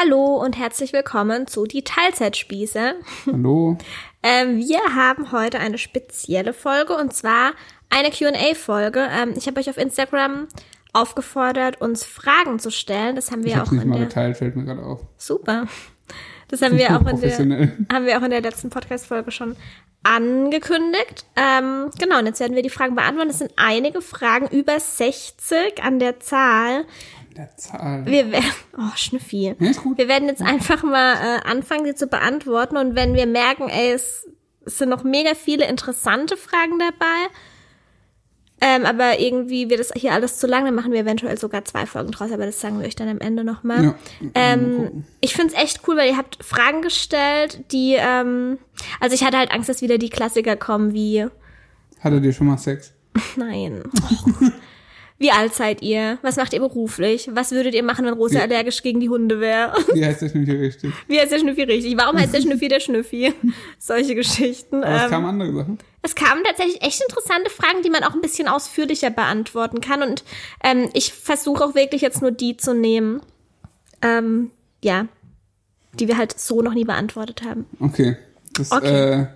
Hallo und herzlich willkommen zu die Teilzeitspieße. Hallo. Ähm, wir haben heute eine spezielle Folge und zwar eine Q&A-Folge. Ähm, ich habe euch auf Instagram aufgefordert, uns Fragen zu stellen. Das haben wir Ich auch in mal der geteilt, fällt mir gerade auf. Super. Das haben wir auch in der haben wir auch in der letzten Podcast-Folge schon angekündigt. Ähm, genau, und jetzt werden wir die Fragen beantworten. Es sind einige Fragen, über 60 an der Zahl. Der Zahl. Wir werden, oh, Schnüffi. Ja, ist gut. Wir werden jetzt einfach mal äh, anfangen, sie zu beantworten. Und wenn wir merken, ey, es, es sind noch mega viele interessante Fragen dabei, ähm, aber irgendwie wird es hier alles zu lang, dann machen wir eventuell sogar zwei Folgen draus, aber das sagen wir euch dann am Ende nochmal. Ja. Ähm, ich find's echt cool, weil ihr habt Fragen gestellt, die, ähm, also ich hatte halt Angst, dass wieder die Klassiker kommen wie, Hattet ihr schon mal Sex? nein. Wie alt seid ihr? Was macht ihr beruflich? Was würdet ihr machen, wenn Rosa Ja. allergisch gegen die Hunde wäre? Wie heißt nicht hier richtig? Wie heißt der Schnüffi richtig? Warum heißt der Schnüffi der Schnüffi? Solche Geschichten. Aber es Ähm, kamen andere Sachen. es kamen tatsächlich echt interessante Fragen, die man auch ein bisschen ausführlicher beantworten kann. Und ähm, ich versuche auch wirklich jetzt nur die zu nehmen, ähm, ja, die wir halt so noch nie beantwortet haben. Okay. Das, Okay. Äh,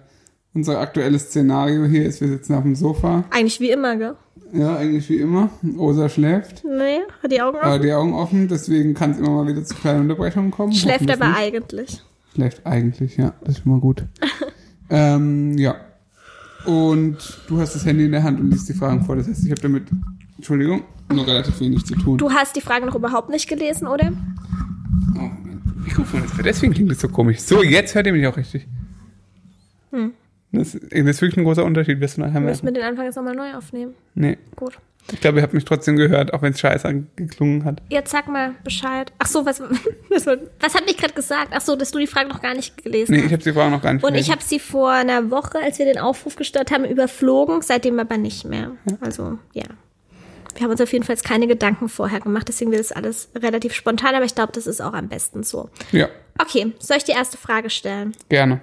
unser aktuelles Szenario hier ist, wir sitzen auf dem Sofa. Eigentlich wie immer, gell? Ja, eigentlich wie immer. Rosa schläft. Nee, hat die Augen Aber offen? die Augen offen, deswegen kann es immer mal wieder zu kleinen Unterbrechungen kommen. Schläft aber nicht. eigentlich. Schläft eigentlich, ja. Das ist schon mal gut. ähm, ja. Und du hast das Handy in der Hand und liest die Fragen vor. Das heißt, ich habe damit, Entschuldigung, nur relativ wenig zu tun. Du hast die Frage noch überhaupt nicht gelesen, oder? Oh, mein Mikrofon ist deswegen klingt das so komisch. So, jetzt hört ihr mich auch richtig. Das, das ist wirklich ein großer Unterschied, wirst du nachher Müssen merken. wir den Anfang jetzt nochmal neu aufnehmen. Nee. Gut. Ich glaube, ihr habt mich trotzdem gehört, auch wenn es scheiße geklungen hat. Jetzt sag mal Bescheid. Ach so, was, was, was hat mich gerade gesagt? Ach so, dass du die Frage noch gar nicht gelesen Nee, hast. ich habe die Frage noch gar nicht Und ich gelesen. habe sie vor einer Woche, als wir den Aufruf gestartet haben, überflogen, seitdem aber nicht mehr. Also, ja. Wir haben uns auf jeden Fall keine Gedanken vorher gemacht, deswegen wird das alles relativ spontan, aber ich glaube, das ist auch am besten so. Ja, Okay, soll ich die erste Frage stellen? gerne.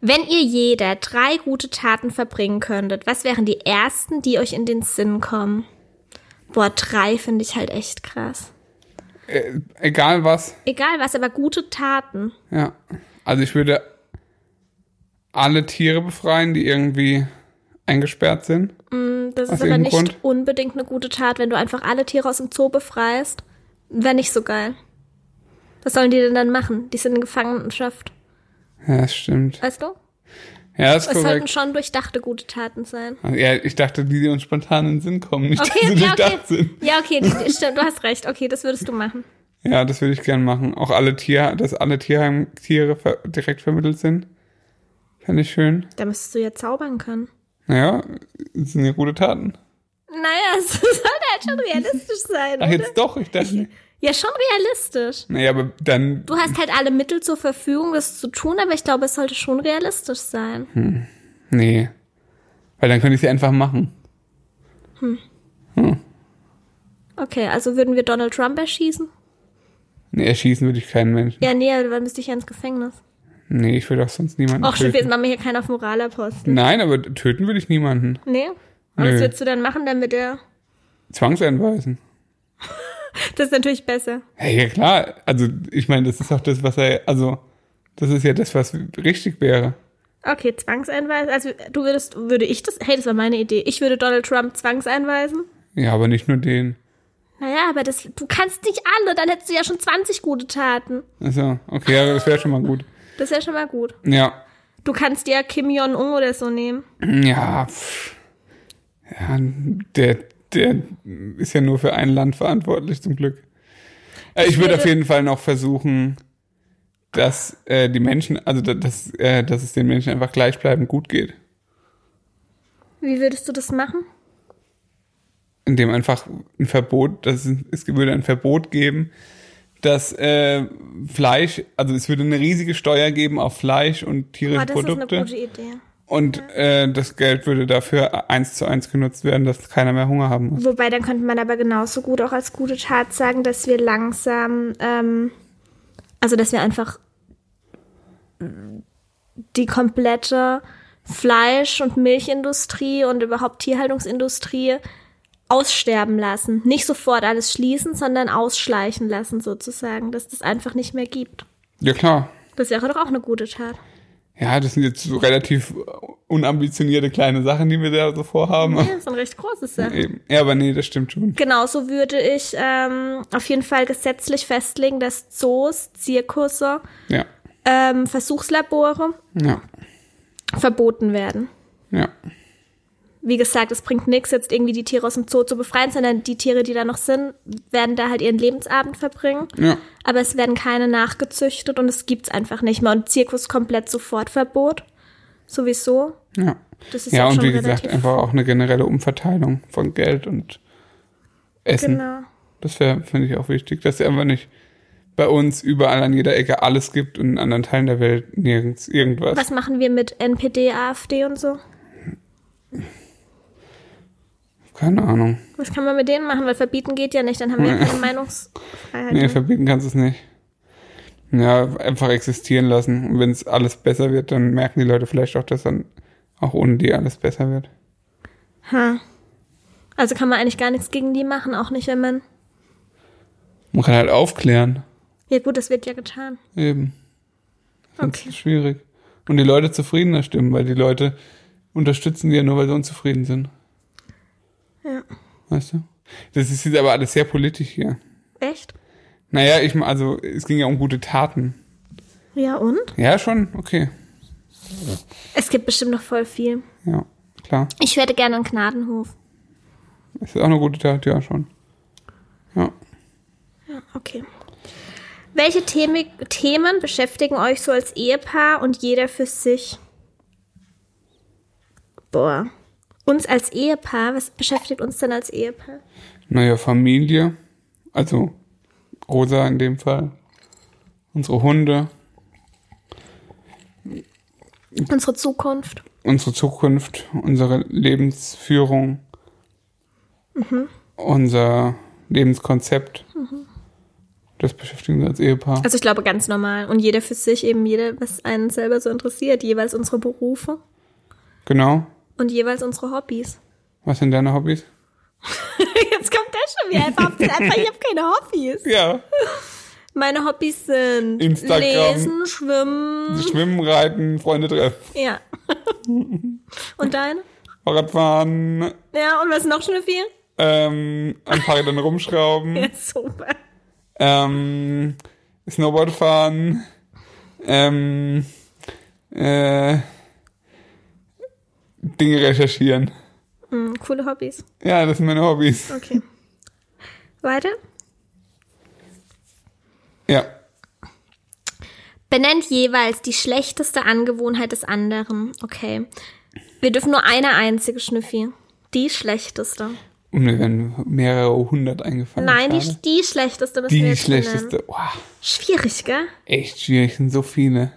Wenn ihr jeder drei gute Taten verbringen könntet, was wären die ersten, die euch in den Sinn kommen? Boah, drei finde ich halt echt krass. Äh, egal was. Egal was, aber gute Taten. Ja. Also ich würde alle Tiere befreien, die irgendwie eingesperrt sind. Das Aus ist aber nicht Grund? unbedingt eine gute Tat, wenn du einfach alle Tiere aus dem Zoo befreist. Wäre nicht so geil. Was sollen die denn dann machen? Die sind in Gefangenschaft. Ja, das stimmt. Weißt du? Ja, das ist Es sollten korrekt. schon durchdachte gute Taten sein. Ja, ich dachte, die, die uns spontan in den Sinn kommen, nicht, Okay, dass sie ja, okay. durchdacht sind. Ja, okay, die, die, stimmt, du hast recht. Okay, das würdest du machen. Ja, das würde ich gern machen. Auch alle Tiere, dass alle Tierheim Tiere ver direkt vermittelt sind. Fände ich schön. Da müsstest du ja zaubern können. Naja, das sind ja gute Taten. Naja, es sollte halt schon realistisch sein, Ach, oder? jetzt doch, ich dachte. Ja, schon realistisch. Naja, aber dann. Du hast halt alle Mittel zur Verfügung, das zu tun, aber ich glaube, es sollte schon realistisch sein. Nee. Weil dann könnte ich sie einfach machen. Okay, also würden wir Donald Trump erschießen? Nee, erschießen würde ich keinen Menschen. Ja, nee, dann müsste ich ja ins Gefängnis. Nee, ich würde auch sonst niemanden Och, töten. jetzt machen wir hier keinen auf Moralaposten. Nein, aber töten würde ich niemanden. Nee? Und was würdest du dann machen, damit er... Zwangseinweisen. Das ist natürlich besser. Hey, ja klar. Also, ich meine, das ist auch das, was er, also, das ist ja das, was richtig wäre. Okay, Zwangseinweisen. Also du würdest, würde ich das... Hey, das war meine Idee. Ich würde Donald Trump zwangseinweisen. Ja, aber nicht nur den. Naja, aber das, du kannst nicht alle, dann hättest du ja schon 20 gute Taten. Also, okay, ja, das wäre schon mal gut. Das wäre schon mal gut. Ja. Du kannst ja Kim Jong-un oder so nehmen. Ja, pff. ja, der, der ist ja nur für ein Land verantwortlich, zum Glück. Äh, ich würde würde- auf jeden Fall noch versuchen, dass äh, die Menschen, also da- dass, äh, dass es den Menschen einfach gleichbleibend gut geht. Wie würdest du das machen? Indem einfach ein Verbot, dass es, es würde ein Verbot geben, dass äh, Fleisch, also es würde eine riesige Steuer geben auf Fleisch und tierische Oh, das ist eine Produkte. gute Idee. Und äh, das Geld würde dafür eins zu eins genutzt werden, dass keiner mehr Hunger haben muss. Wobei, dann könnte man aber genauso gut auch als gute Tat sagen, dass wir langsam, ähm, also dass wir einfach die komplette Fleisch- und Milchindustrie und überhaupt Tierhaltungsindustrie aussterben lassen. Nicht sofort alles schließen, sondern ausschleichen lassen sozusagen, dass das einfach nicht mehr gibt. Ja, klar. Das wäre doch auch eine gute Tat. Ja, das sind jetzt so relativ unambitionierte kleine Sachen, die wir da so vorhaben. Ja, das ist ein recht großes Sache. Eben. Ja, aber nee, das stimmt schon. Genauso würde ich ähm, auf jeden Fall gesetzlich festlegen, dass Zoos, Zirkusse, Ja. ähm, Versuchslabore Ja. verboten werden. Ja. Wie gesagt, es bringt nichts, jetzt irgendwie die Tiere aus dem Zoo zu befreien, sondern die Tiere, die da noch sind, werden da halt ihren Lebensabend verbringen. Ja. Aber es werden keine nachgezüchtet und es gibt's einfach nicht mehr. Und Zirkus komplett sofort Verbot. Sowieso. Ja. Das ist Ja, und wie gesagt, einfach auch eine generelle Umverteilung von Geld und Essen. Genau. Das wäre, finde ich, auch wichtig, dass es einfach nicht bei uns überall an jeder Ecke alles gibt und in anderen Teilen der Welt nirgends irgendwas. Was machen wir mit NPD, AfD und so? Keine Ahnung. Was kann man mit denen machen? Weil verbieten geht ja nicht, dann haben wir ja keine Meinungsfreiheit. Nee, verbieten kannst du es nicht. Ja, einfach existieren lassen. Und wenn es alles besser wird, dann merken die Leute vielleicht auch, dass dann auch ohne die alles besser wird. Ha. Also kann man eigentlich gar nichts gegen die machen, auch nicht, wenn man. Man kann halt aufklären. Ja gut, das wird ja getan. Eben. Das Okay. ist schwierig. Und die Leute zufriedener stimmen, weil die Leute unterstützen die ja nur, weil sie unzufrieden sind. Ja. Weißt du? Das ist jetzt aber alles sehr politisch hier. Echt? Naja, ich, also, es ging ja um gute Taten. Ja und? Ja, schon, okay. Es gibt bestimmt noch voll viel. Ja, klar. Ich hätte gerne einen Gnadenhof. Es ist auch eine gute Tat, ja, schon. Ja. Ja, okay. Welche Themen, Themen beschäftigen euch so als Ehepaar und jeder für sich? Boah. Uns als Ehepaar, was beschäftigt uns denn als Ehepaar? Naja, Familie. Also, Rosa in dem Fall. Unsere Hunde. Unsere Zukunft. Unsere Zukunft. Unsere Lebensführung. Unser Lebenskonzept. Das beschäftigt uns als Ehepaar. Also ich glaube ganz normal. Und jeder für sich, eben jeder, was einen selber so interessiert. Jeweils unsere Berufe Genau. Und jeweils unsere Hobbys. Was sind deine Hobbys? Jetzt kommt der schon wieder. Einfach, einfach ich habe keine Hobbys. Ja. Meine Hobbys sind Instagram. Lesen, Schwimmen. Schwimmen, Reiten, Freunde treffen, Ja. Und deine? Fahrradfahren, Ja, und was noch schon viel? ähm, an Fahrrädern rumschrauben, Ja, super. ähm, Snowboard fahren, ähm, äh, Dinge recherchieren. Hm, coole Hobbys. Ja, das sind meine Hobbys. Okay. Weiter? Ja. Benennt jeweils die schlechteste Angewohnheit des anderen. Okay. Wir dürfen nur eine einzige Schnüffi. Die schlechteste. Und mir werden mehrere hundert eingefallen. Nein, die, die schlechteste müssen wir die jetzt benennen. schlechteste. Wow, Schwierig, gell? echt schwierig, sind so viele.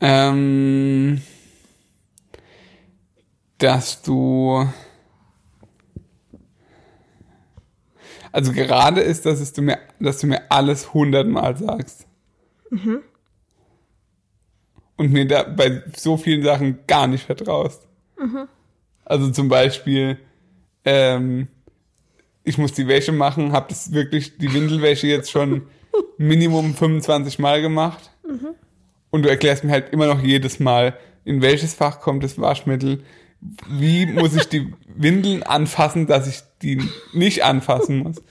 Ähm, dass du also gerade ist, dass du mir, dass du mir alles hundertmal sagst. Und mir da bei so vielen Sachen gar nicht vertraust. Also zum Beispiel, ähm, ich muss die Wäsche machen, habe das wirklich die Windelwäsche jetzt schon Minimum 25 Mal gemacht. Und du erklärst mir halt immer noch jedes Mal, in welches Fach kommt das Waschmittel, wie muss ich die Windeln anfassen, dass ich die nicht anfassen muss.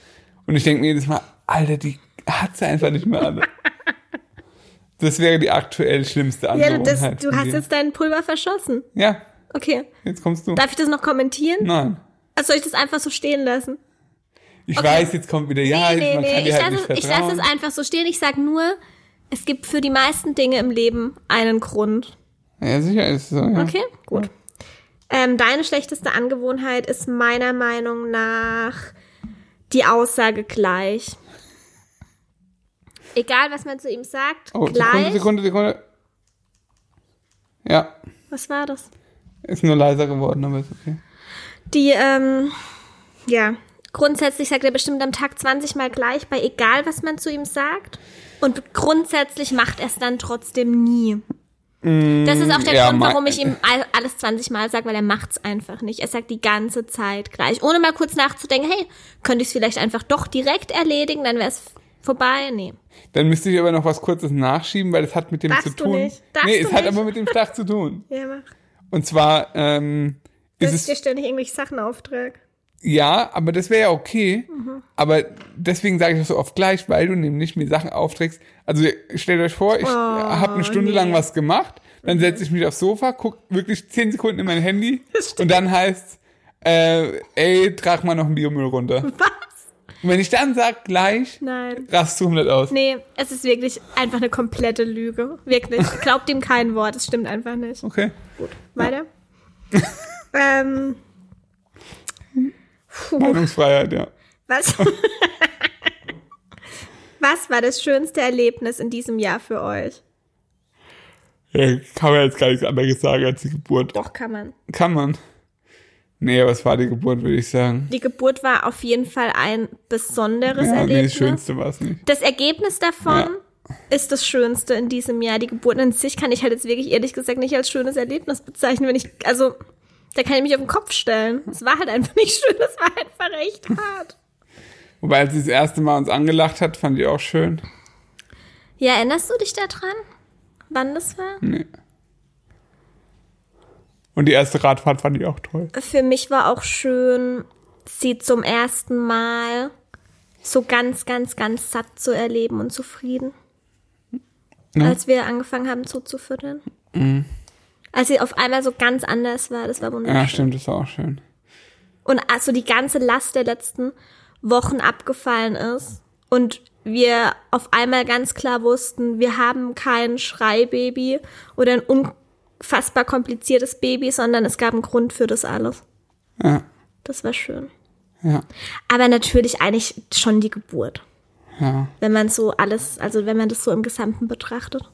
Und ich denke mir jedes Mal, Alter, die hat sie einfach nicht mehr alle. Das wäre die aktuell schlimmste Ja, Angewohnheit. das, du hast dir. jetzt deinen Pulver verschossen. Ja, Okay. jetzt kommst du. Darf ich das noch kommentieren? Nein. Also soll ich das einfach so stehen lassen? Ich Okay. weiß, jetzt kommt wieder, ja, nee, man nee, kann nee. dir Ich halt lasse nicht es, ich lasse es einfach so stehen. Ich sag nur, es gibt für die meisten Dinge im Leben einen Grund. ja, sicher ist es so, ja. Okay, gut. Ähm, deine schlechteste Angewohnheit ist meiner Meinung nach die Aussage gleich. Egal, was man zu ihm sagt, Oh, gleich. Sekunde, Sekunde, Sekunde. Ja, Was war das? ist nur leiser geworden, aber ist okay. Die, ähm, ja, grundsätzlich sagt er bestimmt am Tag 20 Mal gleich, bei egal, was man zu ihm sagt. Und grundsätzlich macht er es dann trotzdem nie. Das ist auch der ja, Grund, warum ich ihm all- alles 20 Mal sage, weil er macht's einfach nicht. Er sagt die ganze Zeit gleich, ohne mal kurz nachzudenken, hey, könnte ich es vielleicht einfach doch direkt erledigen, dann wäre es vorbei. Nee. Dann müsste ich aber noch was Kurzes nachschieben, weil es hat mit dem Darfst zu du tun. nicht. Darfst nee, du es hat nicht. aber mit dem Stach zu tun. Ja, mach. Und zwar ähm, ist Dass es ich dir ständig irgendwelche Sachen auftrag. Ja, aber das wäre ja okay. Mhm. Aber deswegen sage ich das so oft gleich, weil du nämlich mir Sachen aufträgst. Also stellt euch vor, ich habe eine Stunde Oh, nee. Mhm. lang was gemacht, dann setze ich mich aufs Sofa, guck wirklich zehn Sekunden in mein Handy und dann heißt äh, ey, trag mal noch einen Biomüll runter. Was? Und wenn ich dann sag gleich, Nein. rast du komplett aus. Nee, es ist wirklich einfach eine komplette Lüge. Wirklich. Glaubt ihm kein Wort, es stimmt einfach nicht. Okay. Weiter. ähm, Meinungsfreiheit, ja. was? was war das schönste Erlebnis in diesem Jahr für euch? ja. Kann man jetzt gar nichts anderes sagen als die Geburt. Doch, kann man. Kann man. Nee, es war die Geburt, würde ich sagen. Die Geburt war auf jeden Fall ein besonderes Ja, nee, Erlebnis. das Schönste war es nicht. Das Ergebnis davon ist das Schönste in diesem Jahr. Die Geburt an sich kann ich halt jetzt wirklich ehrlich gesagt nicht als schönes Erlebnis bezeichnen, wenn ich, also, da kann ich mich auf den Kopf stellen. Es war halt einfach nicht schön, es war einfach echt hart. Wobei, als sie das erste Mal uns angelacht hat, fand ich auch schön. Ja, erinnerst du dich daran? Wann das war? Nee. Und die erste Radfahrt fand ich auch toll. Für mich war auch schön, sie zum ersten Mal so ganz, ganz, ganz satt zu erleben und zufrieden. Ja. Als wir angefangen haben zuzufüttern. Als sie auf einmal so ganz anders war, das war wunderschön. Ja, stimmt, das war auch schön. Und also die ganze Last der letzten Wochen abgefallen ist und wir auf einmal ganz klar wussten, wir haben kein Schreibaby oder ein unfassbar kompliziertes Baby, sondern es gab einen Grund für das alles. Ja, Das war schön. ja, Aber natürlich eigentlich schon die Geburt. ja. Wenn man so alles, also wenn man das so im Gesamten betrachtet.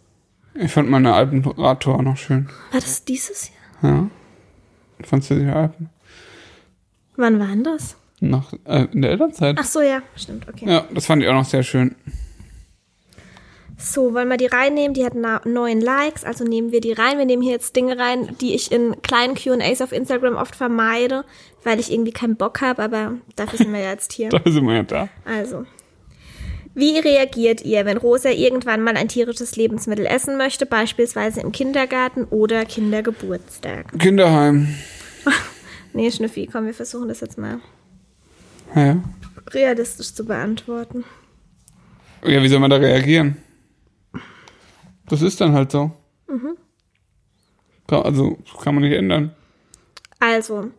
Ich fand meine Alpenradtour auch noch schön. War das dieses Jahr? Ja. Fandst du die Alpen? Wann war denn das? Nach, äh, in der Elternzeit? Ach so, ja, stimmt, okay. Ja, das fand ich auch noch sehr schön. So, wollen wir die reinnehmen? Die hat neun Likes, also nehmen wir die rein. Wir nehmen hier jetzt Dinge rein, die ich in kleinen Q&As auf Instagram oft vermeide, weil ich irgendwie keinen Bock habe, aber dafür sind wir ja jetzt hier. Da sind wir ja da. Also, wie reagiert ihr, wenn Rosa irgendwann mal ein tierisches Lebensmittel essen möchte, beispielsweise im Kindergarten oder Kindergeburtstag? Kinderheim. Nee, Schnüffi, komm, wir versuchen das jetzt mal Ja. realistisch zu beantworten. Ja, wie soll man da reagieren? Das ist dann halt so. Kann- Also, kann man nicht ändern. Also,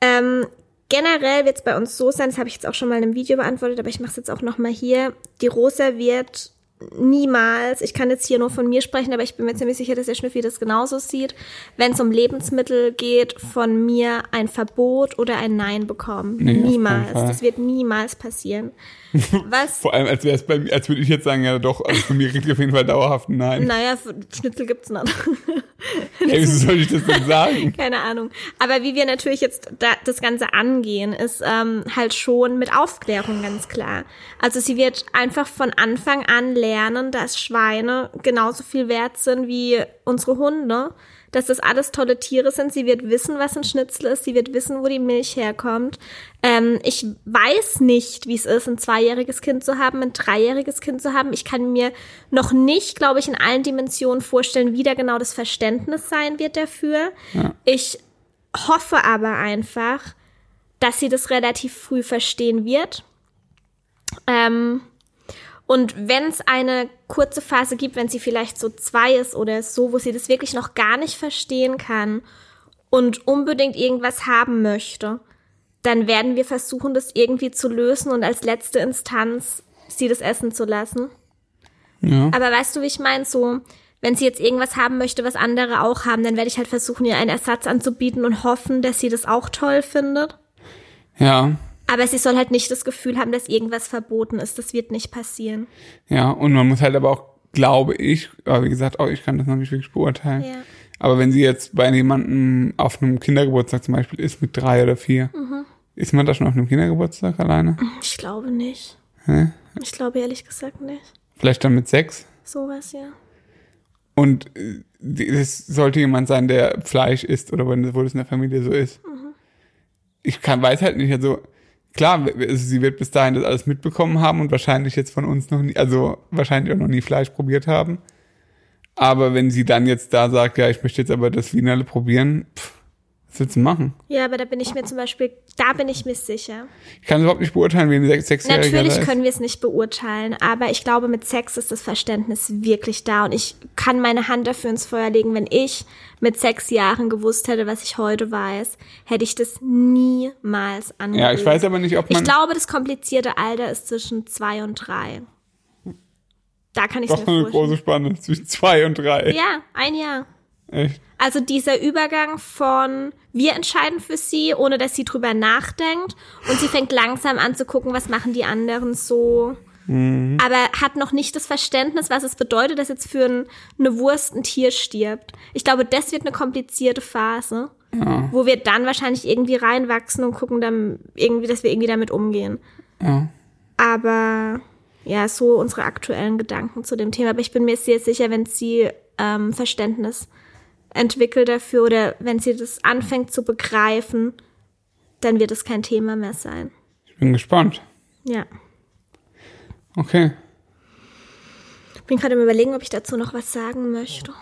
ähm, generell wird es bei uns so sein, das habe ich jetzt auch schon mal in einem Video beantwortet, aber ich mache es jetzt auch nochmal hier. Die Rosa wird niemals, ich kann jetzt hier nur von mir sprechen, aber ich bin mir ziemlich sicher, dass der Schnüffi das genauso sieht, wenn es um Lebensmittel geht, von mir ein Verbot oder ein Nein bekommen. Nee, niemals. Das wird niemals passieren. Was? Vor allem, als wäre es bei mir, als würde ich jetzt sagen, ja doch, also von mir kriegt ihr auf jeden Fall dauerhaft ein Nein. Naja, Schnitzel gibt's nicht. Ey, wieso soll ich das denn sagen? Keine Ahnung. Aber wie wir natürlich jetzt da, das Ganze angehen, ist ähm, halt schon mit Aufklärung ganz klar. Also sie wird einfach von Anfang an lernen, dass Schweine genauso viel wert sind wie unsere Hunde. Dass das alles tolle Tiere sind. Sie wird wissen, was ein Schnitzel ist. Sie wird wissen, wo die Milch herkommt. Ähm, ich weiß nicht, wie es ist, ein zweijähriges Kind zu haben, ein dreijähriges Kind zu haben. Ich kann mir noch nicht, glaube ich, in allen Dimensionen vorstellen, wie da genau das Verständnis sein wird dafür. Ich hoffe aber einfach, dass sie das relativ früh verstehen wird. Ähm, und wenn es eine kurze Phase gibt, wenn sie vielleicht so zwei ist oder so, wo sie das wirklich noch gar nicht verstehen kann und unbedingt irgendwas haben möchte, dann werden wir versuchen, das irgendwie zu lösen und als letzte Instanz sie das essen zu lassen. Ja. Aber weißt du, wie ich meine? So, wenn sie jetzt irgendwas haben möchte, was andere auch haben, dann werde ich halt versuchen, ihr einen Ersatz anzubieten und hoffen, dass sie das auch toll findet. Ja. Aber sie soll halt nicht das Gefühl haben, dass irgendwas verboten ist. Das wird nicht passieren. Ja, und man muss halt aber auch, glaube ich, aber wie gesagt, auch ich kann das noch nicht wirklich beurteilen. Ja. Aber wenn sie jetzt bei jemandem auf einem Kindergeburtstag zum Beispiel ist mit drei oder vier, Mhm. ist man da schon auf einem Kindergeburtstag alleine? Ich glaube nicht. Hä? Ich glaube ehrlich gesagt nicht. Vielleicht dann mit sechs? Sowas, ja. Und äh, es sollte jemand sein, der Fleisch isst oder wenn wo das in der Familie so ist. Ich kann, weiß halt nicht, also klar, sie wird bis dahin das alles mitbekommen haben und wahrscheinlich jetzt von uns noch nie, also wahrscheinlich auch noch nie Fleisch probiert haben. Aber wenn sie dann jetzt da sagt, ja, ich möchte jetzt aber das Wienerle probieren, pff, du machen? Ja, aber da bin ich mir zum Beispiel, da bin ich mir sicher. Ich kann überhaupt nicht beurteilen, wie ein Sech- Sechsjähriger Natürlich können wir es nicht beurteilen, aber ich glaube, mit Sex ist das Verständnis wirklich da und ich kann meine Hand dafür ins Feuer legen, wenn ich mit sechs Jahren gewusst hätte, was ich heute weiß, hätte ich das niemals angerührt. Ja, ich weiß aber nicht, ob man. Ich glaube, das komplizierte Alter ist zwischen zwei und drei. Da kann ich es doch mir eine vorstellen. große Spanne zwischen zwei und drei. Ja, ein Jahr. Echt. Also dieser Übergang von wir entscheiden für sie, ohne dass sie drüber nachdenkt und sie fängt langsam an zu gucken, was machen die anderen so. Aber hat noch nicht das Verständnis, was es bedeutet, dass jetzt für ein, eine Wurst ein Tier stirbt. Ich glaube, das wird eine komplizierte Phase, wo wir dann wahrscheinlich irgendwie reinwachsen und gucken dann irgendwie, dass wir irgendwie damit umgehen. Ja. Aber ja, so unsere aktuellen Gedanken zu dem Thema. Aber ich bin mir sehr sicher, wenn sie ähm, Verständnis entwickelt dafür oder wenn sie das anfängt zu begreifen, dann wird es kein Thema mehr sein. Ich bin gespannt. Ja. Okay. Bin gerade im Überlegen, ob ich dazu noch was sagen möchte.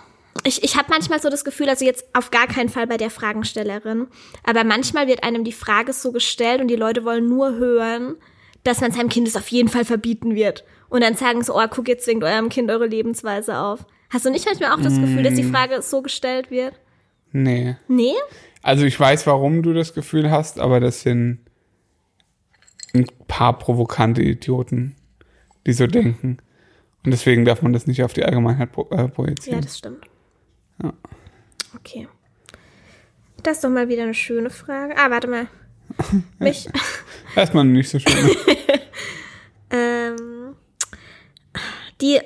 Ich, ich habe manchmal so das Gefühl, also jetzt auf gar keinen Fall bei der Fragenstellerin, aber manchmal wird einem die Frage so gestellt und die Leute wollen nur hören, dass man seinem Kind es auf jeden Fall verbieten wird. Und dann sagen so, oh, guck, jetzt zwingt eurem Kind eure Lebensweise auf. Hast du nicht manchmal auch das Gefühl, dass die Frage so gestellt wird? Nee. Nee? Also ich weiß, warum du das Gefühl hast, aber das sind ein paar provokante Idioten, die so denken. Und deswegen darf man das nicht auf die Allgemeinheit pro äh, Ja, projizieren. das stimmt. Okay. Das ist doch mal wieder eine schöne Frage. Ah, warte mal. Mich, Erstmal nicht so schön. ähm, die,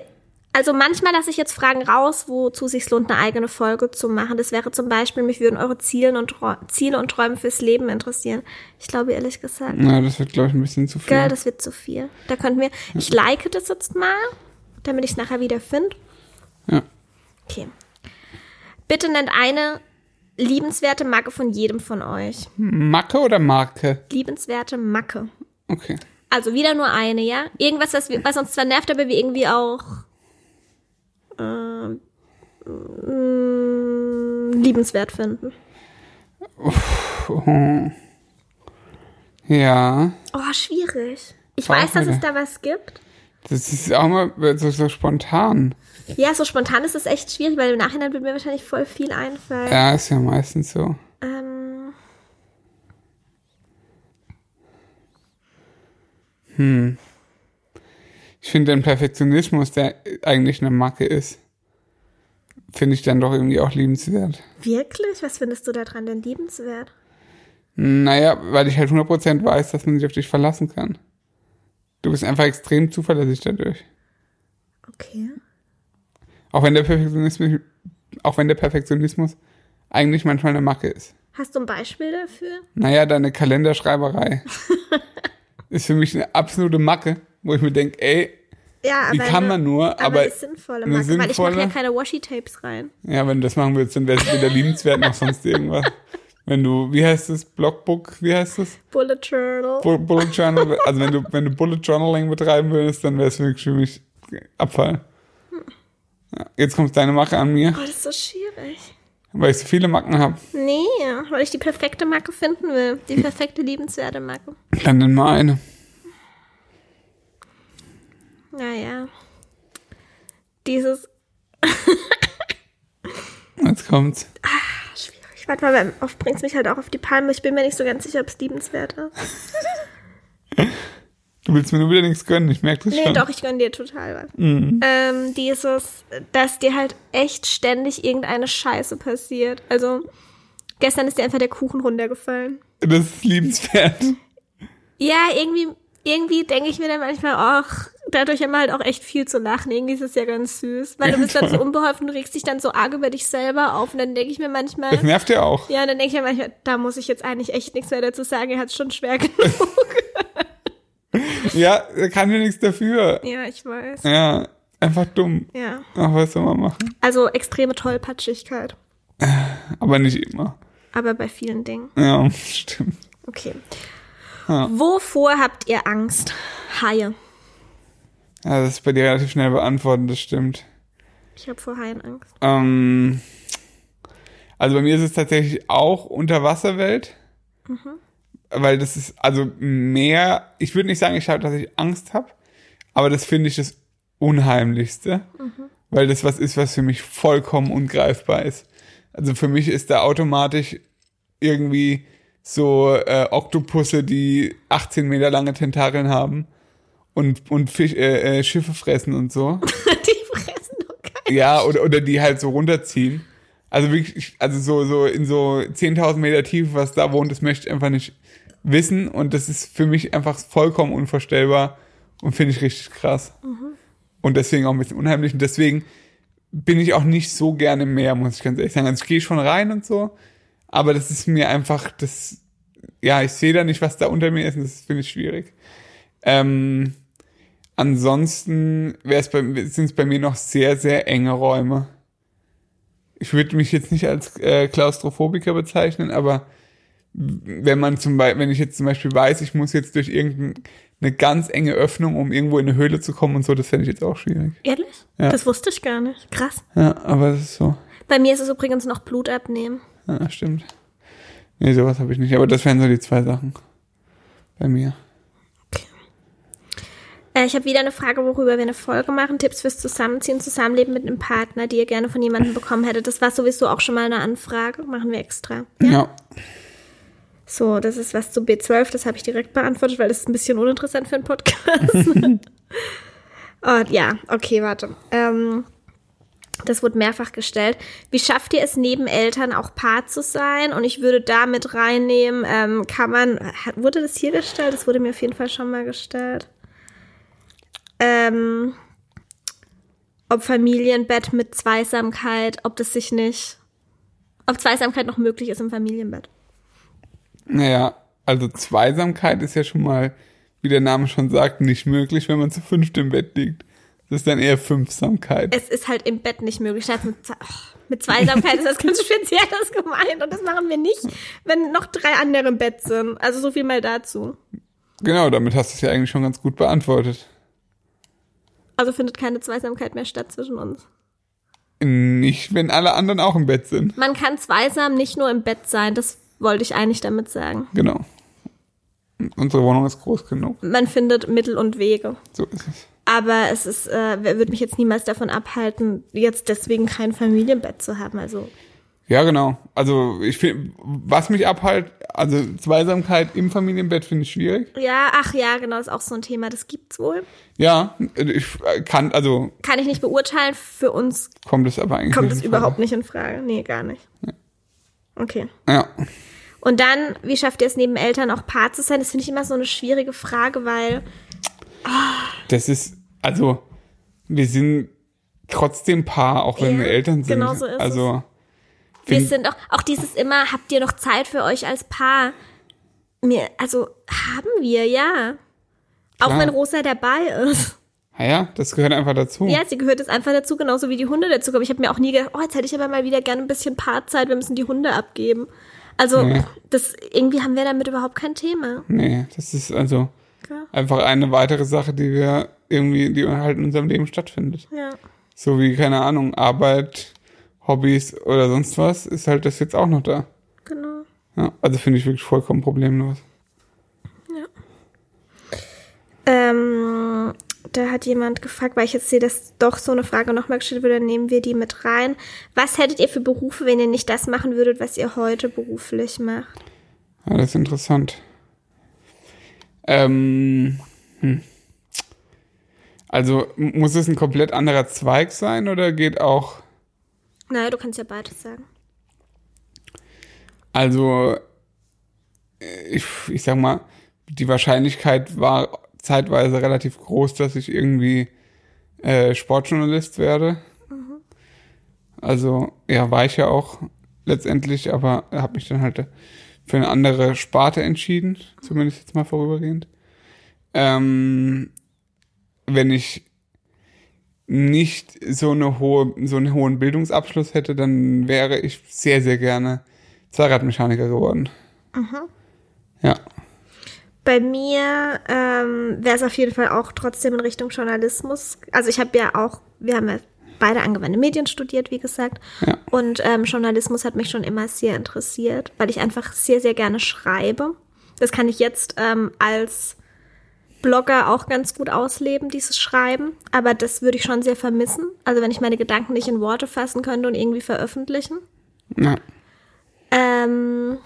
also manchmal lasse ich jetzt Fragen raus, wozu sich lohnt, eine eigene Folge zu machen. Das wäre zum Beispiel, mich würden eure Ziele und, Ziele und Träume fürs Leben interessieren. Ich glaube, ehrlich gesagt. Na, das wird, glaube ich, ein bisschen zu viel. Gell, das wird zu viel. Da könnten wir, ich like das jetzt mal, damit ich es nachher wieder finde. Ja. Okay. Bitte nennt eine liebenswerte Macke von jedem von euch. Macke oder Marke? Liebenswerte Macke. Okay. Also wieder nur eine, ja? Irgendwas, was, wir, was uns zwar nervt, aber wir irgendwie auch ähm, mm, liebenswert finden. Ja. Oh, schwierig. Ich Frag weiß, dass es da was gibt. Das ist auch mal so, so spontan. Ja, so spontan ist es echt schwierig, weil im Nachhinein wird mir wahrscheinlich voll viel einfallen. Ja, ist ja meistens so. Ähm, Ich finde den Perfektionismus, der eigentlich eine Macke ist, finde ich dann doch irgendwie auch liebenswert. wirklich? Was findest du daran denn liebenswert? Naja, weil ich halt 100% weiß, dass man sich auf dich verlassen kann. Du bist einfach extrem zuverlässig dadurch. Okay. Auch wenn der Perfektionismus, auch wenn der Perfektionismus eigentlich manchmal eine Macke ist. Hast du ein Beispiel dafür? Naja, deine Kalenderschreiberei ist für mich eine absolute Macke, wo ich mir denke, ey, Ja, Wie kann eine- man nur, aber, aber eine sinnvolle eine Macke, weil ich mache sinnvolle- ja keine Washi-Tapes rein. ja, wenn du das machen würdest, dann wäre es weder liebenswert noch sonst irgendwas. Wenn du, wie heißt das, Blogbook, wie heißt das? Bullet Journal. Bu- Bullet Journal, also wenn du, wenn du Bullet Journaling betreiben würdest, dann wäre es wirklich für mich Abfall. Ja, jetzt kommt deine Macke an mir, Oh, das ist so schwierig. weil ich so viele Macken habe. Nee, weil ich die perfekte Macke finden will. Die perfekte, liebenswerte Macke. Dann nimm mal eine. Naja. Dieses. Jetzt kommt's. Schwierig. Warte mal, weil oft bringt es mich halt auch auf die Palme. Ich bin mir nicht so ganz sicher, ob es liebenswert ist. Du willst mir nur wieder nichts gönnen, ich merke das Nee, schon. doch, ich gönn dir total was. Ähm, dieses, dass dir halt echt ständig irgendeine Scheiße passiert. Also, gestern ist dir einfach der Kuchen runtergefallen. Das ist liebenswert. Ja, irgendwie, irgendwie denke ich mir dann manchmal, ach, dadurch haben wir halt auch echt viel zu lachen. Irgendwie ist es ja ganz süß. Weil du bist dann so unbeholfen und regst dich dann so arg über dich selber auf. Und dann denke ich mir manchmal, Das nervt ja auch. ja, dann denke ich mir manchmal, da muss ich jetzt eigentlich echt nichts mehr dazu sagen. Er hat es schon schwer genug. Ja, er kann ja nichts dafür. ja, ich weiß. Ja, einfach dumm. Ja. Ach, was soll man machen? Also extreme Tollpatschigkeit. Aber nicht immer. Aber bei vielen Dingen. Ja, stimmt. Okay. Ja. Wovor habt ihr Angst? Haie. Ja, das ist bei dir relativ schnell beantwortet, das stimmt. Ich habe vor Haien Angst. Ähm, also bei mir ist es tatsächlich auch Unterwasserwelt. Weil das ist, also mehr, ich würde nicht sagen, ich habe, dass ich Angst habe, aber das finde ich das Unheimlichste. Weil das was ist, was für mich vollkommen ungreifbar ist. Also für mich ist da automatisch irgendwie so äh, Oktopusse, die 18 Meter lange Tentakeln haben und, und Fisch, äh, äh, Schiffe fressen und so. Die fressen doch keinen. Ja, oder, oder die halt so runterziehen. Also wirklich, also so, so in so 10.000 Meter Tiefe, was da wohnt, das möchte ich einfach nicht wissen. Und das ist für mich einfach vollkommen unvorstellbar und finde ich richtig krass. Und deswegen auch ein bisschen unheimlich. Und deswegen bin ich auch nicht so gerne im Meer, muss ich ganz ehrlich sagen. Also ich gehe schon rein und so, aber das ist mir einfach, das, ja, ich sehe da nicht, was da unter mir ist und das finde ich schwierig. Ähm, ansonsten es sind es bei mir noch sehr, sehr enge Räume. Ich würde mich jetzt nicht als äh, Klaustrophobiker bezeichnen, aber wenn man zum Beispiel, wenn ich jetzt zum Beispiel weiß, ich muss jetzt durch irgendeine ganz enge Öffnung, um irgendwo in eine Höhle zu kommen und so, das fände ich jetzt auch schwierig. Ehrlich? Ja. Das wusste ich gar nicht. Krass. Ja, aber das ist so. Bei mir ist es übrigens noch Blut abnehmen. Ja, stimmt. Nee, sowas habe ich nicht. Aber das wären so die zwei Sachen bei mir. Äh, ich habe wieder eine Frage, worüber wir eine Folge machen. Tipps fürs Zusammenziehen, Zusammenleben mit einem Partner, die ihr gerne von jemandem bekommen hättet. Das war sowieso auch schon mal eine Anfrage. Machen wir extra. Ja. So, das ist was zu B12. Das habe ich direkt beantwortet, weil das ist ein bisschen uninteressant für einen Podcast. Und ja, okay, warte. Ähm, das wurde mehrfach gestellt. Wie schafft ihr es, neben Eltern auch Paar zu sein? Und ich würde da mit reinnehmen, ähm, kann man, hat, wurde das hier gestellt? Das wurde mir auf jeden Fall schon mal gestellt. Ähm, ob Familienbett mit Zweisamkeit, ob das sich nicht, ob Zweisamkeit noch möglich ist im Familienbett. Naja, also Zweisamkeit ist ja schon mal, wie der Name schon sagt, nicht möglich, wenn man zu fünft im Bett liegt. Das ist dann eher Fünfsamkeit. Es ist halt im Bett nicht möglich. Mit, oh, mit Zweisamkeit ist das ganz Spezielles gemeint. Und das machen wir nicht, wenn noch drei andere im Bett sind. Also so viel mal dazu. Genau, damit hast du es ja eigentlich schon ganz gut beantwortet. Also findet keine Zweisamkeit mehr statt zwischen uns. Nicht, wenn alle anderen auch im Bett sind. Man kann zweisam nicht nur im Bett sein. Das wollte ich eigentlich damit sagen. Genau. Unsere Wohnung ist groß genug. Man findet Mittel und Wege. So ist es. Aber es ist, äh, würde mich jetzt niemals davon abhalten, jetzt deswegen kein Familienbett zu haben. Also Ja, genau. Also ich finde, was mich abhält, also Zweisamkeit im Familienbett finde ich schwierig. ja, ach ja, genau, ist auch so ein Thema. Das gibt's wohl. Ja, ich kann, also Kann ich nicht beurteilen. Für uns kommt es aber eigentlich kommt es überhaupt nicht in Frage. Nee, gar nicht. Okay. Ja. Und dann, wie schafft ihr es neben Eltern auch Paar zu sein? Das finde ich immer so eine schwierige Frage, weil Das ist, also, wir sind trotzdem Paar, auch wenn Ja, wir Eltern sind. genau so ist es. Wir sind auch, auch dieses immer, habt ihr noch Zeit für euch als Paar? Mir, also haben wir, ja. Auch Klar. wenn Rosa dabei ist. naja, das gehört einfach dazu. Ja, sie gehört jetzt einfach dazu, genauso wie die Hunde dazu kommen. Ich habe mir auch nie gedacht, oh, jetzt hätte ich aber mal wieder gerne ein bisschen Paarzeit, wir müssen die Hunde abgeben. Also, Nee. das, irgendwie haben wir damit überhaupt kein Thema. Nee, das ist also Ja. einfach eine weitere Sache, die wir irgendwie, die halt in unserem Leben stattfindet. Ja. So wie, keine Ahnung, Arbeit, Hobbys oder sonst was, ist halt das jetzt auch noch da. Genau. Ja, also finde ich wirklich vollkommen problemlos. Ähm, da hat jemand gefragt, weil ich jetzt sehe, dass doch so eine Frage nochmal gestellt dann nehmen wir die mit rein. Was hättet ihr für Berufe, wenn ihr nicht das machen würdet, was ihr heute beruflich macht? Ja, das ist interessant. Ähm, hm. Also muss es ein komplett anderer Zweig sein oder geht auch, Naja, du kannst ja beides sagen. also äh, ich, ich sag mal, die Wahrscheinlichkeit war zeitweise relativ groß, dass ich irgendwie äh, Sportjournalist werde. Also ja, war ich ja auch letztendlich, aber habe mich dann halt für eine andere Sparte entschieden, zumindest jetzt mal vorübergehend. Ähm, wenn ich nicht so eine hohe, so einen hohen Bildungsabschluss hätte, dann wäre ich sehr, sehr gerne Zweiradmechaniker geworden. Ja. Bei mir ähm, wäre es auf jeden Fall auch trotzdem in Richtung Journalismus. Also ich habe ja auch, wir haben ja beide angewandte Medien studiert, wie gesagt. Ja. Und ähm, Journalismus hat mich schon immer sehr interessiert, weil ich einfach sehr, sehr gerne schreibe. Das kann ich jetzt ähm, als Blogger auch ganz gut ausleben, dieses Schreiben. Aber das würde ich schon sehr vermissen. Also wenn ich meine Gedanken nicht in Worte fassen könnte und irgendwie veröffentlichen. ja. Ähm,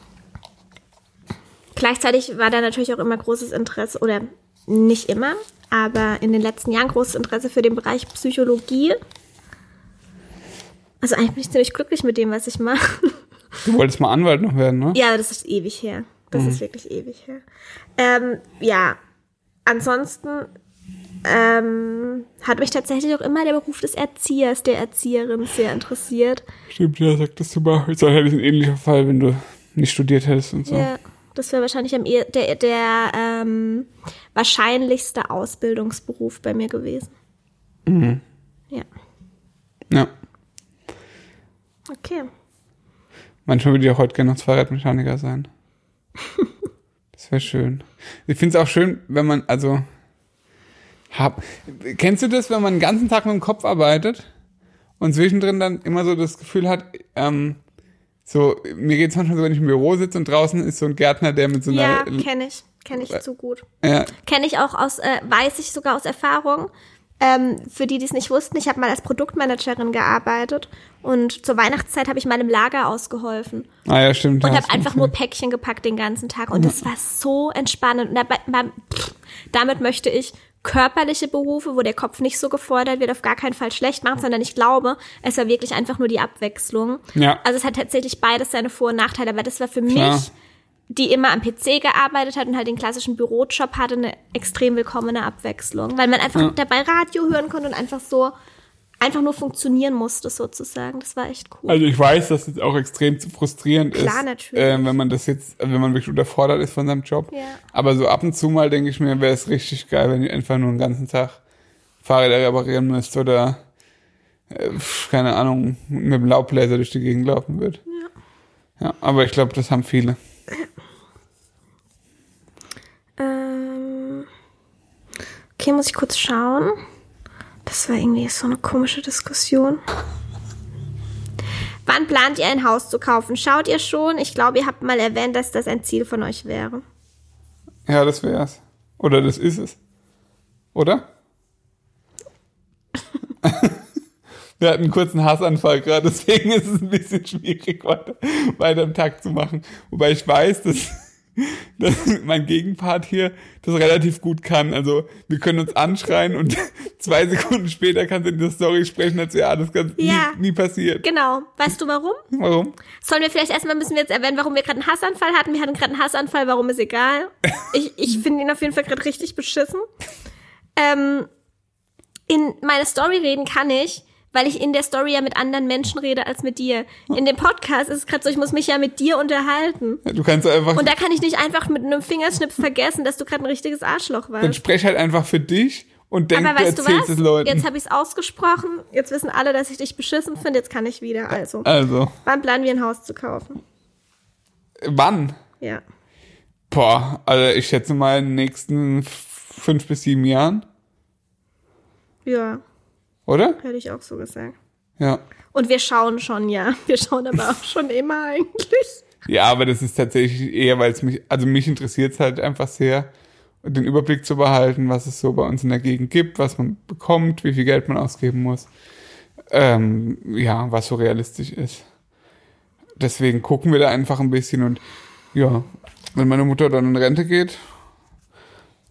gleichzeitig war da natürlich auch immer großes Interesse, oder nicht immer, aber in den letzten Jahren großes Interesse für den Bereich Psychologie. Also eigentlich bin ich ziemlich glücklich mit dem, was ich mache. Du wolltest mal Anwalt noch werden, ne? Ja, aber das ist ewig her. Das ist wirklich ewig her. Ähm, ja, ansonsten ähm, hat mich tatsächlich auch immer der Beruf des Erziehers, der Erzieherin sehr interessiert. Stimmt, ja, sagtest du mal. Jetzt hätte ich ein ähnlicher Fall, wenn du nicht studiert hättest und so. Ja, das wäre wahrscheinlich am ehe, der, der ähm, wahrscheinlichste Ausbildungsberuf bei mir gewesen. Ja, Ja. okay. Manchmal würde ich auch heute gerne noch Zweiradmechaniker sein. Das wäre schön. Ich finde es auch schön, wenn man, also, hab, kennst du das, wenn man den ganzen Tag mit dem Kopf arbeitet und zwischendrin dann immer so das Gefühl hat, ähm, so, mir geht es manchmal so, wenn ich im Büro sitze und draußen ist so ein Gärtner, der mit so Ja, einer, kenne ich. Kenne ich zu gut. ja, Kenne ich auch aus, äh, weiß ich sogar aus Erfahrung. Ähm, für die, die es nicht wussten, ich habe mal als Produktmanagerin gearbeitet und zur Weihnachtszeit habe ich mal im Lager ausgeholfen ah ja, stimmt. und ja, habe einfach nur. Päckchen gepackt den ganzen Tag und das war so entspannend. Und dabei, man, pff, damit möchte ich körperliche Berufe, wo der Kopf nicht so gefordert wird, auf gar keinen Fall schlecht machen, sondern ich glaube, es war wirklich einfach nur die Abwechslung. Ja. Also es hat tatsächlich beides seine Vor- und Nachteile, aber das war für Klar. mich, die immer am PC gearbeitet hat und halt den klassischen Bürojob hatte, eine extrem willkommene Abwechslung, weil man einfach dabei Radio hören konnte und einfach so einfach nur funktionieren musste sozusagen. Das war echt cool. Also ich weiß, dass es auch extrem frustrierend Klar, ist, natürlich. äh, wenn man das jetzt, wenn man wirklich unterfordert ist von seinem Job. Ja. Aber so ab und zu mal denke ich mir, wäre es richtig geil, wenn ich einfach nur den ganzen Tag Fahrräder reparieren müsste oder äh, keine Ahnung mit dem Laubbläser durch die Gegend laufen würde. Ja. ja, aber ich glaube, das haben viele. Ähm, okay, muss ich kurz schauen. Das war irgendwie so eine komische Diskussion. Wann plant ihr ein Haus zu kaufen? Schaut ihr schon? Ich glaube, ihr habt mal erwähnt, dass das ein Ziel von euch wäre. Ja, das wär's. Oder das ist es. Oder? Wir hatten einen kurzen Hassanfall gerade, deswegen ist es ein bisschen schwierig, weiter, weiter im Takt zu machen. Wobei ich weiß, dass, dass mein Gegenpart hier das relativ gut kann. Also wir können uns anschreien und zwei Sekunden später kannst du in der Story sprechen, als wäre alles ganz Ja. nie, nie passiert. Genau. Weißt du warum? Warum? Sollen wir vielleicht erstmal müssen wir jetzt erwähnen, warum wir gerade einen Hassanfall hatten? Wir hatten gerade einen Hassanfall, warum ist egal. Ich, ich finde ihn auf jeden Fall gerade richtig beschissen. Ähm, in meine Story reden kann ich, weil ich in der Story ja mit anderen Menschen rede als mit dir. In dem Podcast ist es gerade so, ich muss mich ja mit dir unterhalten. Du kannst einfach, Und da kann ich nicht einfach mit einem Fingerschnips vergessen, dass du gerade ein richtiges Arschloch dann warst. sprech halt einfach für dich und denk, Aber du weißt du erzählst es was? Leuten. Jetzt habe ich es ausgesprochen. Jetzt wissen alle, dass ich dich beschissen finde. Jetzt kann ich wieder. Also, also, wann planen wir ein Haus zu kaufen? wann? Ja. Boah, also ich schätze mal in den nächsten fünf bis sieben Jahren, Ja, oder? hätte ich auch so gesagt. Ja. Und wir schauen schon, ja. Wir schauen aber auch schon immer eigentlich. Ja, aber das ist tatsächlich eher, weil es mich, also mich interessiert es halt einfach sehr, den Überblick zu behalten, was es so bei uns in der Gegend gibt, was man bekommt, wie viel Geld man ausgeben muss. Ähm, ja, was so realistisch ist. Deswegen gucken wir da einfach ein bisschen und ja, wenn meine Mutter dann in Rente geht,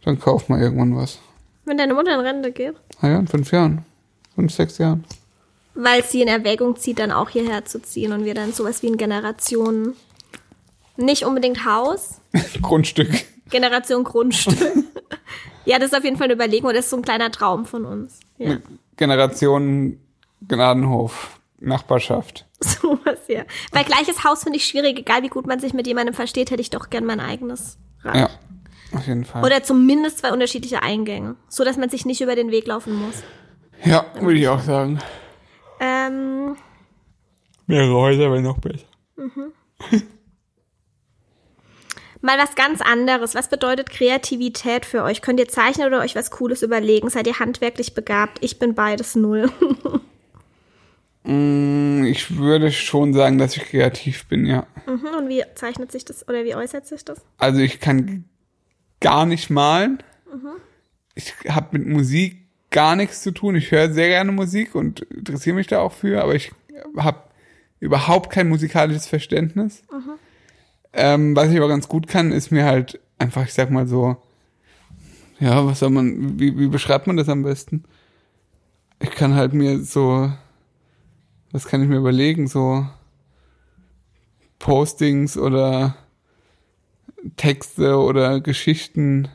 dann kauft man irgendwann was. Wenn deine Mutter in Rente geht. Na ja, in fünf Jahren. Fünf, sechs Jahren. Weil sie in Erwägung zieht, dann auch hierher zu ziehen und wir dann sowas wie ein Generationen, nicht unbedingt Haus, Grundstück. Generation Grundstück. ja, das ist auf jeden Fall eine Überlegung und das ist so ein kleiner Traum von uns. Ja, Generation Gnadenhof. Nachbarschaft. sowas, ja. Weil gleiches Haus finde ich schwierig, egal wie gut man sich mit jemandem versteht, hätte ich doch gern mein eigenes Rad. Ja, auf jeden Fall. Oder zumindest zwei unterschiedliche Eingänge, so dass man sich nicht über den Weg laufen muss. Ja, würde ich auch sagen. Ähm, Mehrere Häuser wäre noch besser. mal was ganz anderes. Was bedeutet Kreativität für euch? Könnt ihr zeichnen oder euch was Cooles überlegen? Seid ihr handwerklich begabt? Ich bin beides null. Mm, Ich würde schon sagen, dass ich kreativ bin, ja. Mhm, Und wie zeichnet sich das oder wie äußert sich das? Also ich kann gar nicht malen. Ich habe mit Musik gar nichts zu tun. Ich höre sehr gerne Musik und interessiere mich da auch für, aber ich habe überhaupt kein musikalisches Verständnis. Ähm, was ich aber ganz gut kann, ist mir halt einfach, ich sag mal so, ja, was soll man, wie, wie beschreibt man das am besten? Ich kann halt mir so, was kann ich mir überlegen, so Postings oder Texte oder Geschichten.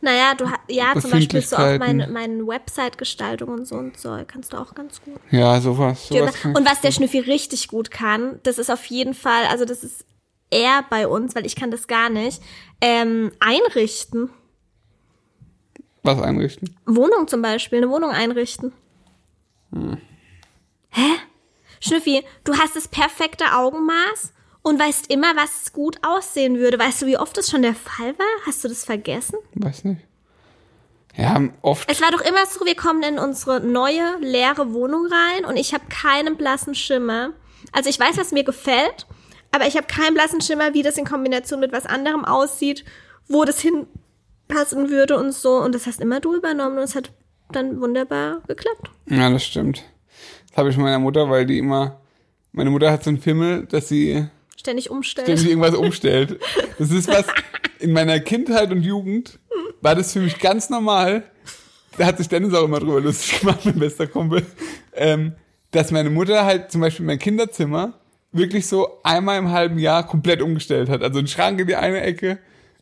Naja, du ja, zum Beispiel so auch meine, meine Website-Gestaltung und so und so. Kannst du auch ganz gut. Ja, sowas. sowas Und was der Schnüffi richtig gut kann, das ist auf jeden Fall, also das ist er bei uns, weil ich kann das gar nicht, ähm, einrichten. was einrichten. Wohnung zum Beispiel, eine Wohnung einrichten. Hä? Schnüffi, du hast das perfekte Augenmaß und weißt immer, was gut aussehen würde. Weißt du, wie oft das schon der Fall war? Hast du das vergessen? Weiß nicht. Ja, oft. Es war doch immer so, wir kommen in unsere neue, leere Wohnung rein und ich habe keinen blassen Schimmer. Also ich weiß, was mir gefällt, aber ich habe keinen blassen Schimmer, wie das in Kombination mit was anderem aussieht, wo das hinpassen würde und so. Und das hast immer du übernommen und es hat dann wunderbar geklappt. Ja, das stimmt. Das habe ich meiner Mutter, weil die immer. Meine Mutter hat so einen Fimmel, dass sie Ständig umstellen. ständig irgendwas umstellt. Das ist was, in meiner Kindheit und Jugend war das für mich ganz normal. Da hat sich Dennis auch immer drüber lustig gemacht, mein bester Kumpel. Ähm, dass meine Mutter halt zum Beispiel mein Kinderzimmer wirklich so einmal im halben Jahr komplett umgestellt hat. Also ein Schrank in die eine Ecke,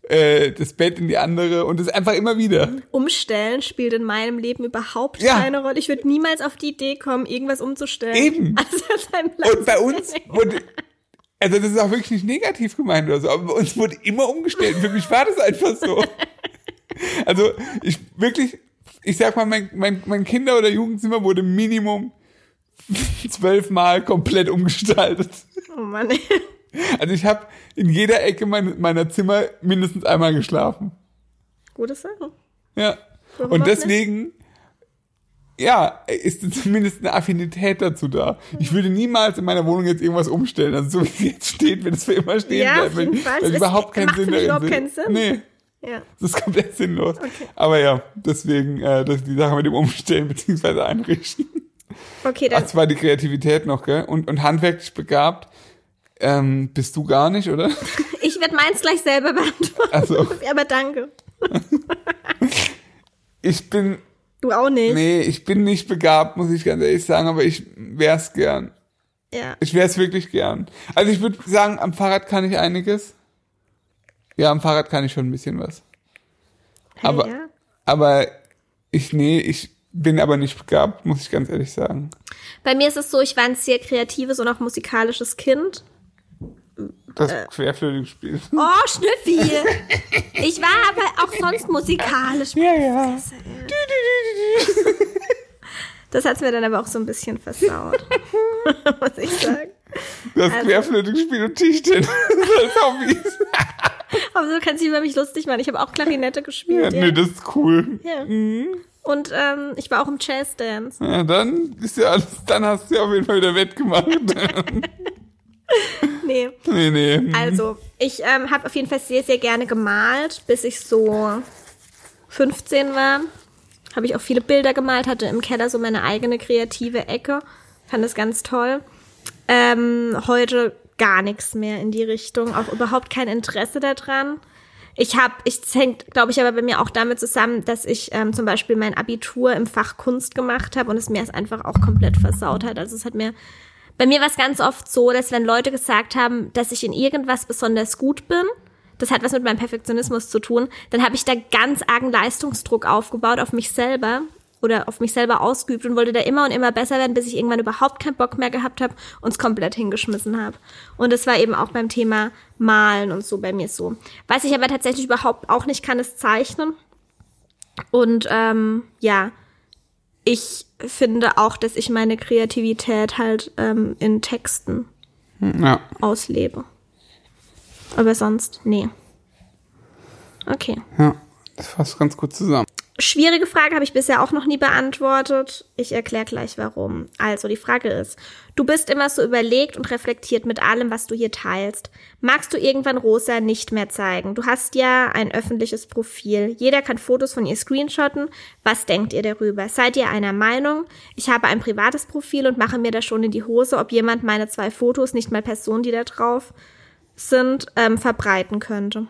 äh, das Bett in die andere und das einfach immer wieder. Umstellen spielt in meinem Leben überhaupt Ja. keine Rolle. Ich würde niemals auf die Idee kommen, irgendwas umzustellen. Eben. Also Und bei uns wurde, also das ist auch wirklich nicht negativ gemeint oder so, aber uns wurde immer umgestellt. Für mich war das einfach so. Also ich wirklich, ich sag mal, mein, mein, mein Kinder- oder Jugendzimmer wurde Minimum zwölfmal komplett umgestaltet. Oh Mann. Also ich habe in jeder Ecke mein, meiner Zimmer mindestens einmal geschlafen. Gute Sache. Ja. Warum Und auch nicht? Ja, ist zumindest eine Affinität dazu da. Ich würde niemals in meiner Wohnung jetzt irgendwas umstellen. Also so wie sie jetzt steht, wird es für immer stehen Ja, Fall. Weil Es überhaupt keinen Sinn darin überhaupt keinen Sinn. Nee, Ja. das ist komplett sinnlos. Aber ja, deswegen äh, das die Sache mit dem Umstellen beziehungsweise einrichten. Okay, dann Das war die Kreativität noch, gell? Und, und handwerklich begabt ähm, bist du gar nicht, oder? ich werde meins gleich selber beantworten. Also Aber danke. ich bin, Du auch nicht. nee, ich bin nicht begabt, muss ich ganz ehrlich sagen, aber ich wär's gern. Ja. Ich wäre es wirklich gern. Also ich würde sagen, am Fahrrad kann ich einiges. Ja, am Fahrrad kann ich schon ein bisschen was. Hey, Aber, ja. aber ich, nee, ich bin aber nicht begabt, muss ich ganz ehrlich sagen. Bei mir ist es so, ich war ein sehr kreatives und auch musikalisches Kind. Das Äh. Querflötenspiel. Oh, Schnüffi! ich war aber auch sonst musikalisch. Ja, ja. Das hat's mir dann aber auch so ein bisschen versaut. Muss ich sagen. Das Also- Querflötenspiel und Tischtennis Hobbys. Aber so kannst du über mich lustig machen. Ich habe auch Klarinette Ja, gespielt. Ja, nee, das ist cool. ja. Und ähm, ich war auch im Jazzdance. Ja, dann ist ja alles, dann hast du ja auf jeden Fall wieder wettgemacht. Nee. nee, nee. Also, ich ähm, habe auf jeden Fall sehr, sehr gerne gemalt, bis ich so 15 war. Habe ich auch viele Bilder gemalt, hatte im Keller so meine eigene kreative Ecke. Fand das ganz toll. Ähm, heute gar nichts mehr in die Richtung, auch überhaupt kein Interesse daran. Ich habe, ich es hängt, glaube ich, aber bei mir auch damit zusammen, dass ich ähm, zum Beispiel mein Abitur im Fach Kunst gemacht habe und es mir es einfach auch komplett versaut hat. Also es hat mir, bei mir war es ganz oft so, dass wenn Leute gesagt haben, dass ich in irgendwas besonders gut bin, das hat was mit meinem Perfektionismus zu tun, dann habe ich da ganz argen Leistungsdruck aufgebaut auf mich selber oder auf mich selber ausgeübt und wollte da immer und immer besser werden, bis ich irgendwann überhaupt keinen Bock mehr gehabt habe und es komplett hingeschmissen habe. Und das war eben auch beim Thema Malen und so bei mir so. Was ich aber tatsächlich überhaupt auch nicht kann, ist zeichnen. Und ähm, ja, ich finde auch, dass ich meine Kreativität halt ähm, in Texten Ja. auslebe. Aber sonst, nee. Okay. Ja, das fasst ganz gut zusammen. Schwierige Frage habe ich bisher auch noch nie beantwortet. Ich erkläre gleich warum. Also, die Frage ist, du bist immer so überlegt und reflektiert mit allem, was du hier teilst. Magst du irgendwann Rosa nicht mehr zeigen? Du hast ja ein öffentliches Profil. Jeder kann Fotos von ihr screenshotten. Was denkt ihr darüber? Seid ihr einer Meinung? Ich habe ein privates Profil und mache mir da schon in die Hose, ob jemand meine zwei Fotos, nicht mal Personen, die da drauf sind, ähm, verbreiten könnte.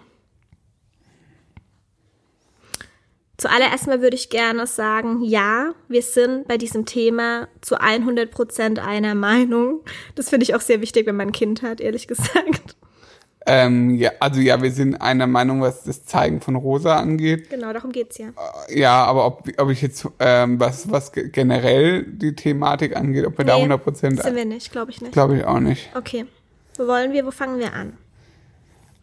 Zuallererst mal würde ich gerne sagen, ja, wir sind bei diesem Thema zu 100 Prozent einer Meinung. Das finde ich auch sehr wichtig, wenn man ein Kind hat, ehrlich gesagt. Ähm, ja, also ja, wir sind einer Meinung, was das Zeigen von Rosa angeht. Genau, darum geht's ja. Ja, aber ob, ob ich jetzt, ähm, was, was ge- generell die Thematik angeht, ob wir da Nee, 100 Prozent, Sind wir nicht, glaube ich nicht. glaube ich auch nicht. Okay. Wo wollen wir, wo fangen wir an?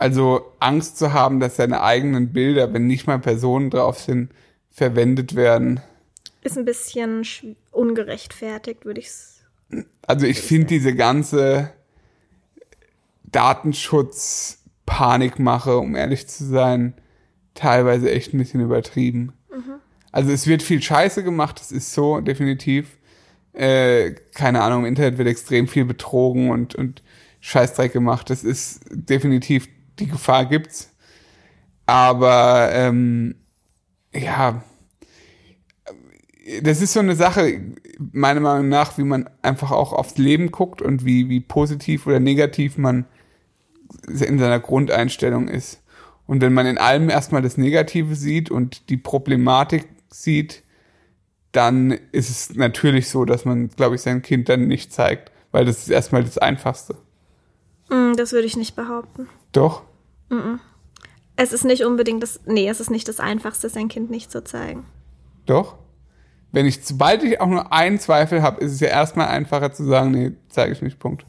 Also Angst zu haben, dass seine eigenen Bilder, wenn nicht mal Personen drauf sind, verwendet werden. Ist ein bisschen sch- ungerechtfertigt, würde ich Also ich finde diese ganze Datenschutz-Panikmache, um ehrlich zu sein, teilweise echt ein bisschen übertrieben. Also es wird viel Scheiße gemacht, das ist so, definitiv. Äh, keine Ahnung, im Internet wird extrem viel betrogen und, und Scheißdreck gemacht. Das ist definitiv, die Gefahr gibt's. Aber ähm, ja, das ist so eine Sache, meiner Meinung nach, wie man einfach auch aufs Leben guckt und wie, wie positiv oder negativ man in seiner Grundeinstellung ist. Und wenn man in allem erstmal das Negative sieht und die Problematik sieht, dann ist es natürlich so, dass man, glaube ich, sein Kind dann nicht zeigt, weil das ist erstmal das Einfachste. Mm, Das würde ich nicht behaupten. Doch? Es ist nicht unbedingt das, nee, es ist nicht das Einfachste, sein Kind nicht zu zeigen. Doch? Wenn ich, sobald ich auch nur einen Zweifel habe, ist es ja erstmal einfacher zu sagen, nee, zeige ich nicht, Punkt.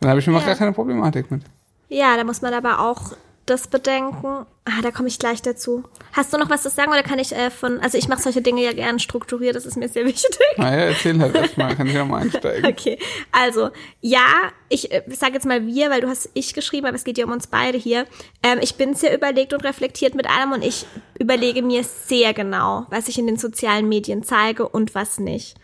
Dann habe ich immer Ja. gar keine Problematik mit. Ja, da muss man aber auch das bedenken. Ah, da komme ich gleich dazu. Hast du noch was zu sagen oder kann ich äh, von, also ich mache solche Dinge ja gern strukturiert, das ist mir sehr wichtig. Naja, erzähl halt erstmal, kann ich auch mal einsteigen. Okay, also ja, ich äh, sage jetzt mal wir, weil du hast ich geschrieben, aber es geht ja um uns beide hier. Ähm, ich bin sehr überlegt und reflektiert mit allem und ich überlege mir sehr genau, was ich in den sozialen Medien zeige und was nicht.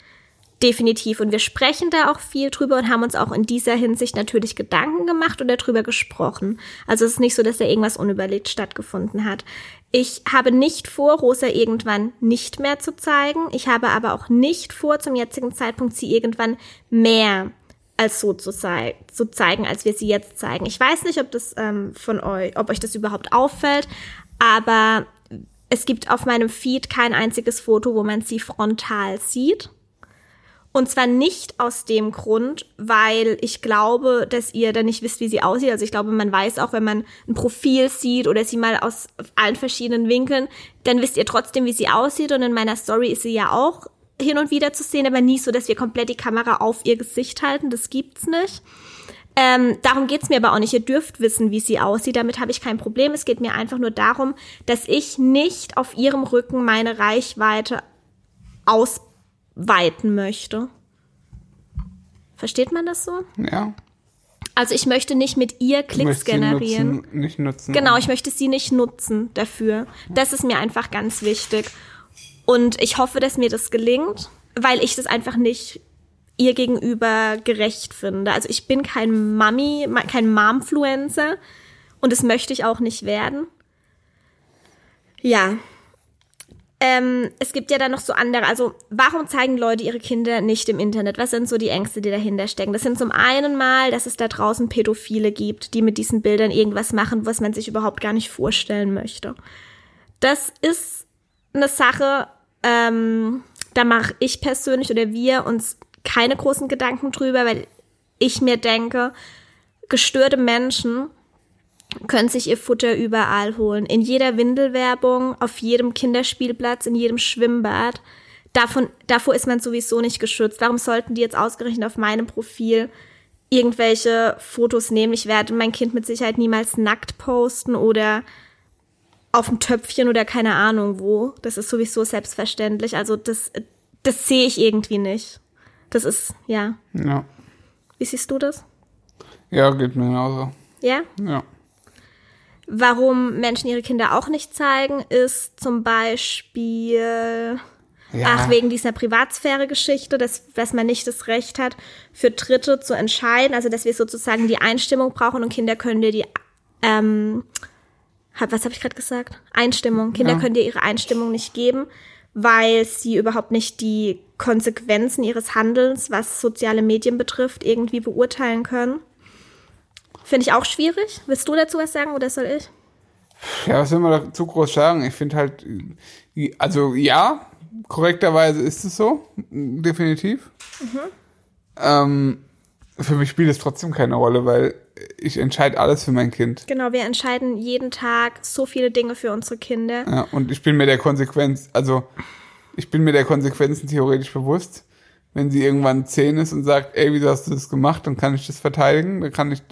Definitiv. Und wir sprechen da auch viel drüber und haben uns auch in dieser Hinsicht natürlich Gedanken gemacht und darüber gesprochen. Also es ist nicht so, dass da irgendwas unüberlegt stattgefunden hat. Ich habe nicht vor, Rosa irgendwann nicht mehr zu zeigen. Ich habe aber auch nicht vor, zum jetzigen Zeitpunkt sie irgendwann mehr als so zu, zei zu zeigen, als wir sie jetzt zeigen. Ich weiß nicht, ob das ähm, von euch, ob euch das überhaupt auffällt, aber es gibt auf meinem Feed kein einziges Foto, wo man sie frontal sieht. Und zwar nicht aus dem Grund, weil ich glaube, dass ihr dann nicht wisst, wie sie aussieht. Also ich glaube, man weiß auch, wenn man ein Profil sieht oder sie mal aus allen verschiedenen Winkeln, dann wisst ihr trotzdem, wie sie aussieht. Und in meiner Story ist sie ja auch hin und wieder zu sehen, aber nie so, dass wir komplett die Kamera auf ihr Gesicht halten. Das gibt's nicht. Ähm, darum geht's mir aber auch nicht. Ihr dürft wissen, wie sie aussieht. Damit habe ich kein Problem. Es geht mir einfach nur darum, dass ich nicht auf ihrem Rücken meine Reichweite ausweiten möchte. Versteht man das so? Ja. Also ich möchte nicht mit ihr Klicks generieren. Nutzen, nicht nutzen. Genau, ich möchte sie nicht nutzen dafür. Das ist mir einfach ganz wichtig. Und ich hoffe, dass mir das gelingt, weil ich das einfach nicht ihr gegenüber gerecht finde. Also ich bin kein Mami, kein Momfluencer und das möchte ich auch nicht werden. Ja. Ähm, es gibt ja dann noch so andere, also warum zeigen Leute ihre Kinder nicht im Internet? Was sind so die Ängste, die dahinter stecken? Das sind zum einen mal, dass es da draußen Pädophile gibt, die mit diesen Bildern irgendwas machen, was man sich überhaupt gar nicht vorstellen möchte. Das ist eine Sache, ähm, da mache ich persönlich oder wir uns keine großen Gedanken drüber, weil ich mir denke, gestörte Menschen können sich ihr Futter überall holen. In jeder Windelwerbung, auf jedem Kinderspielplatz, in jedem Schwimmbad. Davon, davor ist man sowieso nicht geschützt. Warum sollten die jetzt ausgerechnet auf meinem Profil irgendwelche Fotos nehmen? Ich werde mein Kind mit Sicherheit niemals nackt posten oder auf dem Töpfchen oder keine Ahnung wo. Das ist sowieso selbstverständlich. Also das, das sehe ich irgendwie nicht. Das ist, ja. Ja. Wie siehst du das? Ja, geht mir genauso. Ja? Ja. Warum Menschen ihre Kinder auch nicht zeigen, ist zum Beispiel, Ja. ach, wegen dieser Privatsphäre-Geschichte, dass, dass man nicht das Recht hat, für Dritte zu entscheiden, also dass wir sozusagen die Einstimmung brauchen und Kinder können dir die, ähm, hab, was habe ich gerade gesagt? Einstimmung. Kinder Ja. können dir ihre Einstimmung nicht geben, weil sie überhaupt nicht die Konsequenzen ihres Handelns, was soziale Medien betrifft, irgendwie beurteilen können. Finde ich auch schwierig. Willst du dazu was sagen oder soll ich? Ja, was will man dazu groß sagen? Ich finde halt, also ja, korrekterweise ist es so, definitiv. Ähm, für mich spielt es trotzdem keine Rolle, weil ich entscheide alles für mein Kind. Genau, wir entscheiden jeden Tag so viele Dinge für unsere Kinder. Ja, und ich bin mir der Konsequenz, also ich bin mir der Konsequenzen theoretisch bewusst. Wenn sie irgendwann zehn ist und sagt, ey, wieso hast du das gemacht, dann kann ich das verteidigen, dann kann ich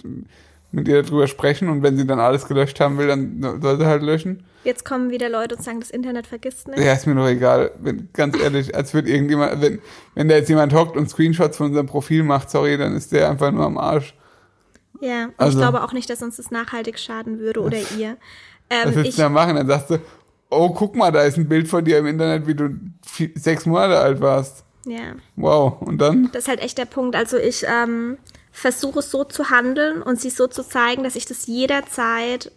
mit ihr darüber sprechen und wenn sie dann alles gelöscht haben will, dann soll sie halt löschen. Jetzt kommen wieder Leute und sagen, das Internet vergisst nicht. Ja, ist mir doch egal. Wenn, ganz ehrlich, als würde irgendjemand, wenn, wenn da jetzt jemand hockt und Screenshots von unserem Profil macht, sorry, dann ist der einfach nur am Arsch. Ja, und Also- ich glaube auch nicht, dass uns das nachhaltig schaden würde oder ihr. Was Ähm, willst ich, du da machen? Dann sagst du, oh, guck mal, da ist ein Bild von dir im Internet, wie du vi- sechs Monate alt warst. Ja, Wow. Und dann? das ist halt echt der Punkt. Also ich ähm, versuche so zu handeln und sie so zu zeigen, dass ich das jederzeit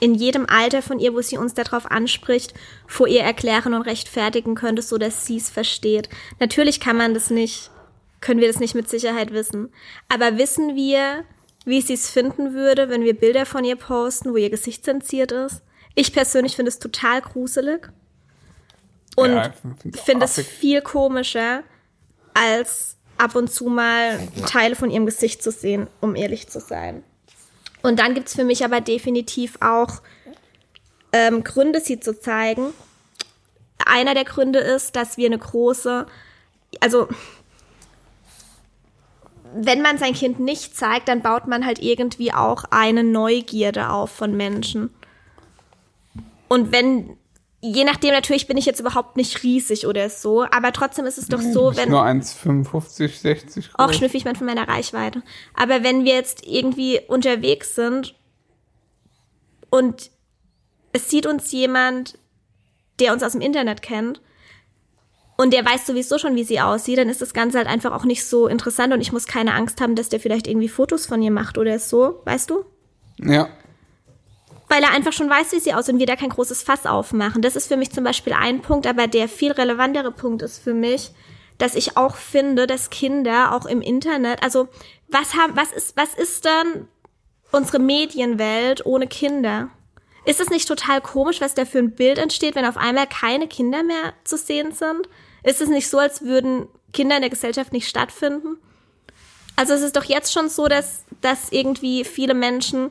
in jedem Alter von ihr, wo sie uns darauf anspricht, vor ihr erklären und rechtfertigen könnte, so dass sie es versteht. Natürlich kann man das nicht, können wir das nicht mit Sicherheit wissen. Aber wissen wir, wie sie es finden würde, wenn wir Bilder von ihr posten, wo ihr Gesicht zensiert ist? Ich persönlich finde es total gruselig. Und Ja, finde es viel komischer, als ab und zu mal Teile von ihrem Gesicht zu sehen, um ehrlich zu sein. Und dann gibt's für mich aber definitiv auch ähm, Gründe, sie zu zeigen. Einer der Gründe ist, dass wir eine große, also wenn man sein Kind nicht zeigt, dann baut man halt irgendwie auch eine Neugierde auf von Menschen. Und wenn, je nachdem natürlich bin ich jetzt überhaupt nicht riesig oder so, aber trotzdem ist es doch so, Bist wenn nur 1,55, 60 auch groß. schnüffel ich man von meiner Reichweite. Aber wenn wir jetzt irgendwie unterwegs sind und es sieht uns jemand, der uns aus dem Internet kennt und der weiß sowieso schon, wie sie aussieht, dann ist das Ganze halt einfach auch nicht so interessant und ich muss keine Angst haben, dass der vielleicht irgendwie Fotos von ihr macht oder so, weißt du? Ja. Weil er einfach schon weiß, wie sie aussehen und wir da kein großes Fass aufmachen. Das ist für mich zum Beispiel ein Punkt, aber der viel relevantere Punkt ist für mich, dass ich auch finde, dass Kinder auch im Internet, also was haben, was ist, was ist dann unsere Medienwelt ohne Kinder? Ist es nicht total komisch, was da für ein Bild entsteht, wenn auf einmal keine Kinder mehr zu sehen sind? Ist es nicht so, als würden Kinder in der Gesellschaft nicht stattfinden? Also es ist doch jetzt schon so, dass, dass irgendwie viele Menschen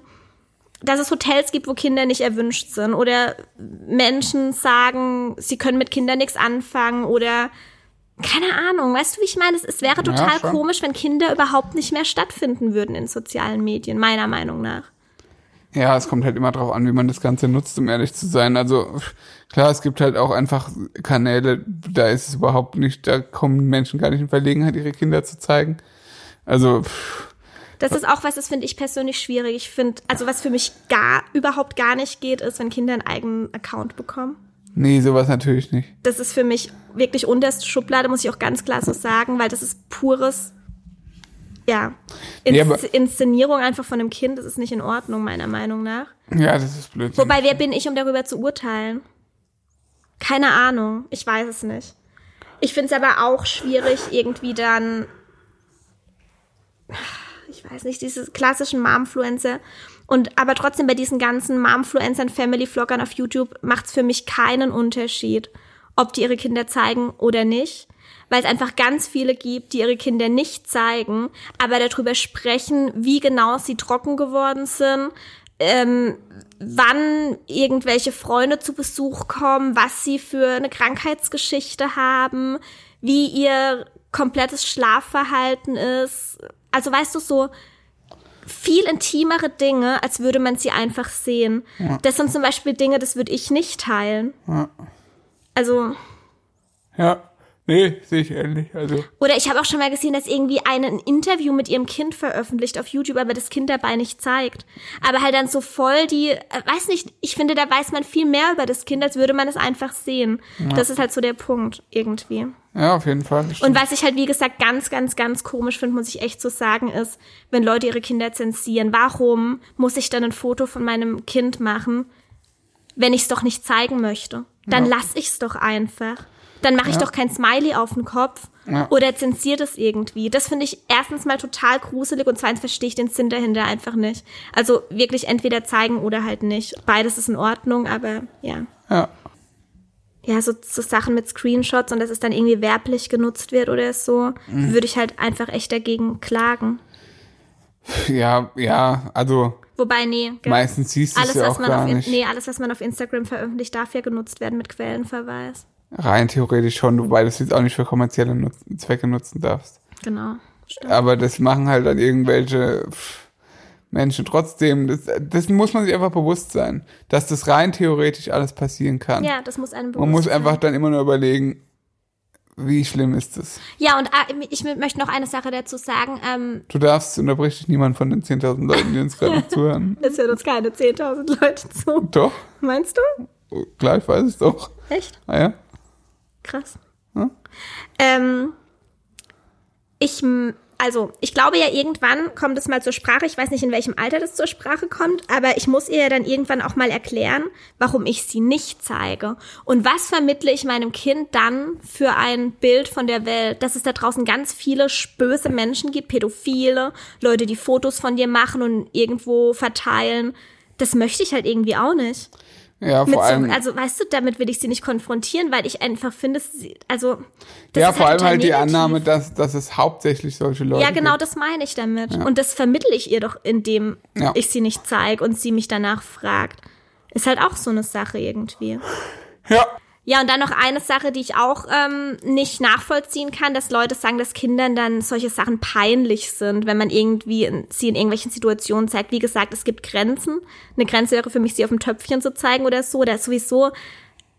dass es Hotels gibt, wo Kinder nicht erwünscht sind oder Menschen sagen, sie können mit Kindern nichts anfangen oder keine Ahnung, weißt du, wie ich meine? Es, es wäre total schon. komisch, wenn Kinder überhaupt nicht mehr stattfinden würden in sozialen Medien, meiner Meinung nach. Ja, es kommt halt immer drauf an, wie man das Ganze nutzt, um ehrlich zu sein. Also klar, es gibt halt auch einfach Kanäle, da ist es überhaupt nicht, da kommen Menschen gar nicht in Verlegenheit, ihre Kinder zu zeigen. Also pff, Das ist auch was, das finde ich persönlich schwierig. Ich finde, also was für mich gar, überhaupt gar nicht geht, ist, wenn Kinder einen eigenen Account bekommen. nee, sowas natürlich nicht. Das ist für mich wirklich unterste Schublade, muss ich auch ganz klar so sagen, weil das ist pures, ja, Nee, Ins aber- Inszenierung einfach von einem Kind. Das ist nicht in Ordnung, meiner Meinung nach. Ja, das ist blöd. Wobei, wer bin ich, um darüber zu urteilen? Keine Ahnung. Ich weiß es nicht. Ich finde es aber auch schwierig, irgendwie dann, weiß nicht, diese klassischen Momfluencer. Und aber trotzdem bei diesen ganzen Momfluencern, Family-Vloggern auf YouTube macht es für mich keinen Unterschied, ob die ihre Kinder zeigen oder nicht. Weil es einfach ganz viele gibt, die ihre Kinder nicht zeigen, aber darüber sprechen, wie genau sie trocken geworden sind, ähm, wann irgendwelche Freunde zu Besuch kommen, was sie für eine Krankheitsgeschichte haben, wie ihr komplettes Schlafverhalten ist. Also weißt du, so viel intimere Dinge, als würde man sie einfach sehen. Das sind zum Beispiel Dinge, das würde ich nicht teilen. Ja. Also, Ja, Nee, sehe ich ähnlich. Also. Oder ich habe auch schon mal gesehen, dass irgendwie eine ein Interview mit ihrem Kind veröffentlicht auf YouTube, aber das Kind dabei nicht zeigt. Aber halt dann so voll die, äh, weiß nicht, ich finde, da weiß man viel mehr über das Kind, als würde man es einfach sehen. Ja. Das ist halt so der Punkt irgendwie. Ja, auf jeden Fall. Und was ich halt, wie gesagt, ganz, ganz, ganz komisch finde, muss ich echt so sagen, ist, wenn Leute ihre Kinder zensieren. Warum muss ich dann ein Foto von meinem Kind machen, wenn ich es doch nicht zeigen möchte? Dann ja. lass ich es doch einfach dann mache ich ja. doch kein Smiley auf den Kopf ja. oder zensiert es irgendwie. Das finde ich erstens mal total gruselig und zweitens verstehe ich den Sinn dahinter einfach nicht. Also wirklich entweder zeigen oder halt nicht. Beides ist in Ordnung, aber ja. Ja. Ja, so, so Sachen mit Screenshots und dass es dann irgendwie werblich genutzt wird oder so, mhm. würde ich halt einfach echt dagegen klagen. Ja, ja, also. Wobei, nee. Meistens siehst du es ja auch gar auf, nicht. Nee, alles, was man auf Instagram veröffentlicht, darf ja genutzt werden mit Quellenverweis. Rein theoretisch schon, wobei du es jetzt auch nicht für kommerzielle Nutz Zwecke nutzen darfst. Genau. Stimmt. Aber das machen halt dann irgendwelche Menschen trotzdem. Das, das muss man sich einfach bewusst sein, dass das rein theoretisch alles passieren kann. Ja, das muss einem bewusst Man muss einfach dann immer nur überlegen, wie schlimm ist das? Ja, und ah, ich möchte noch eine Sache dazu sagen. Ähm, du darfst, unterbrich dich niemand von den 10.000 Leuten, die uns gerade zuhören. Es hören uns keine 10.000 Leute zu. Doch. Meinst du? Klar, ich weiß es doch. Echt? Ah ja? Krass. Hm? Ähm, ich, also, ich glaube ja, irgendwann kommt es mal zur Sprache. Ich weiß nicht, in welchem Alter das zur Sprache kommt, aber ich muss ihr ja dann irgendwann auch mal erklären, warum ich sie nicht zeige. Und was vermittle ich meinem Kind dann für ein Bild von der Welt? Dass es da draußen ganz viele böse Menschen gibt, Pädophile, Leute, die Fotos von dir machen und irgendwo verteilen. Das möchte ich halt irgendwie auch nicht. Ja, vor allem. So, also, weißt du, damit will ich sie nicht konfrontieren, weil ich einfach finde, also. ja, vor halt allem halt die Annahme, dass, dass es hauptsächlich solche Leute Ja, genau, gibt. das meine ich damit. Ja. Und das vermittle ich ihr doch, indem ja. ich sie nicht zeige und sie mich danach fragt. Ist halt auch so eine Sache irgendwie. Ja. Ja, und dann noch eine Sache, die ich auch ähm, nicht nachvollziehen kann, dass Leute sagen, dass Kindern dann solche Sachen peinlich sind, wenn man irgendwie sie in irgendwelchen Situationen zeigt. Wie gesagt, es gibt Grenzen. Eine Grenze wäre für mich, sie auf dem Töpfchen zu zeigen oder so. Oder sowieso,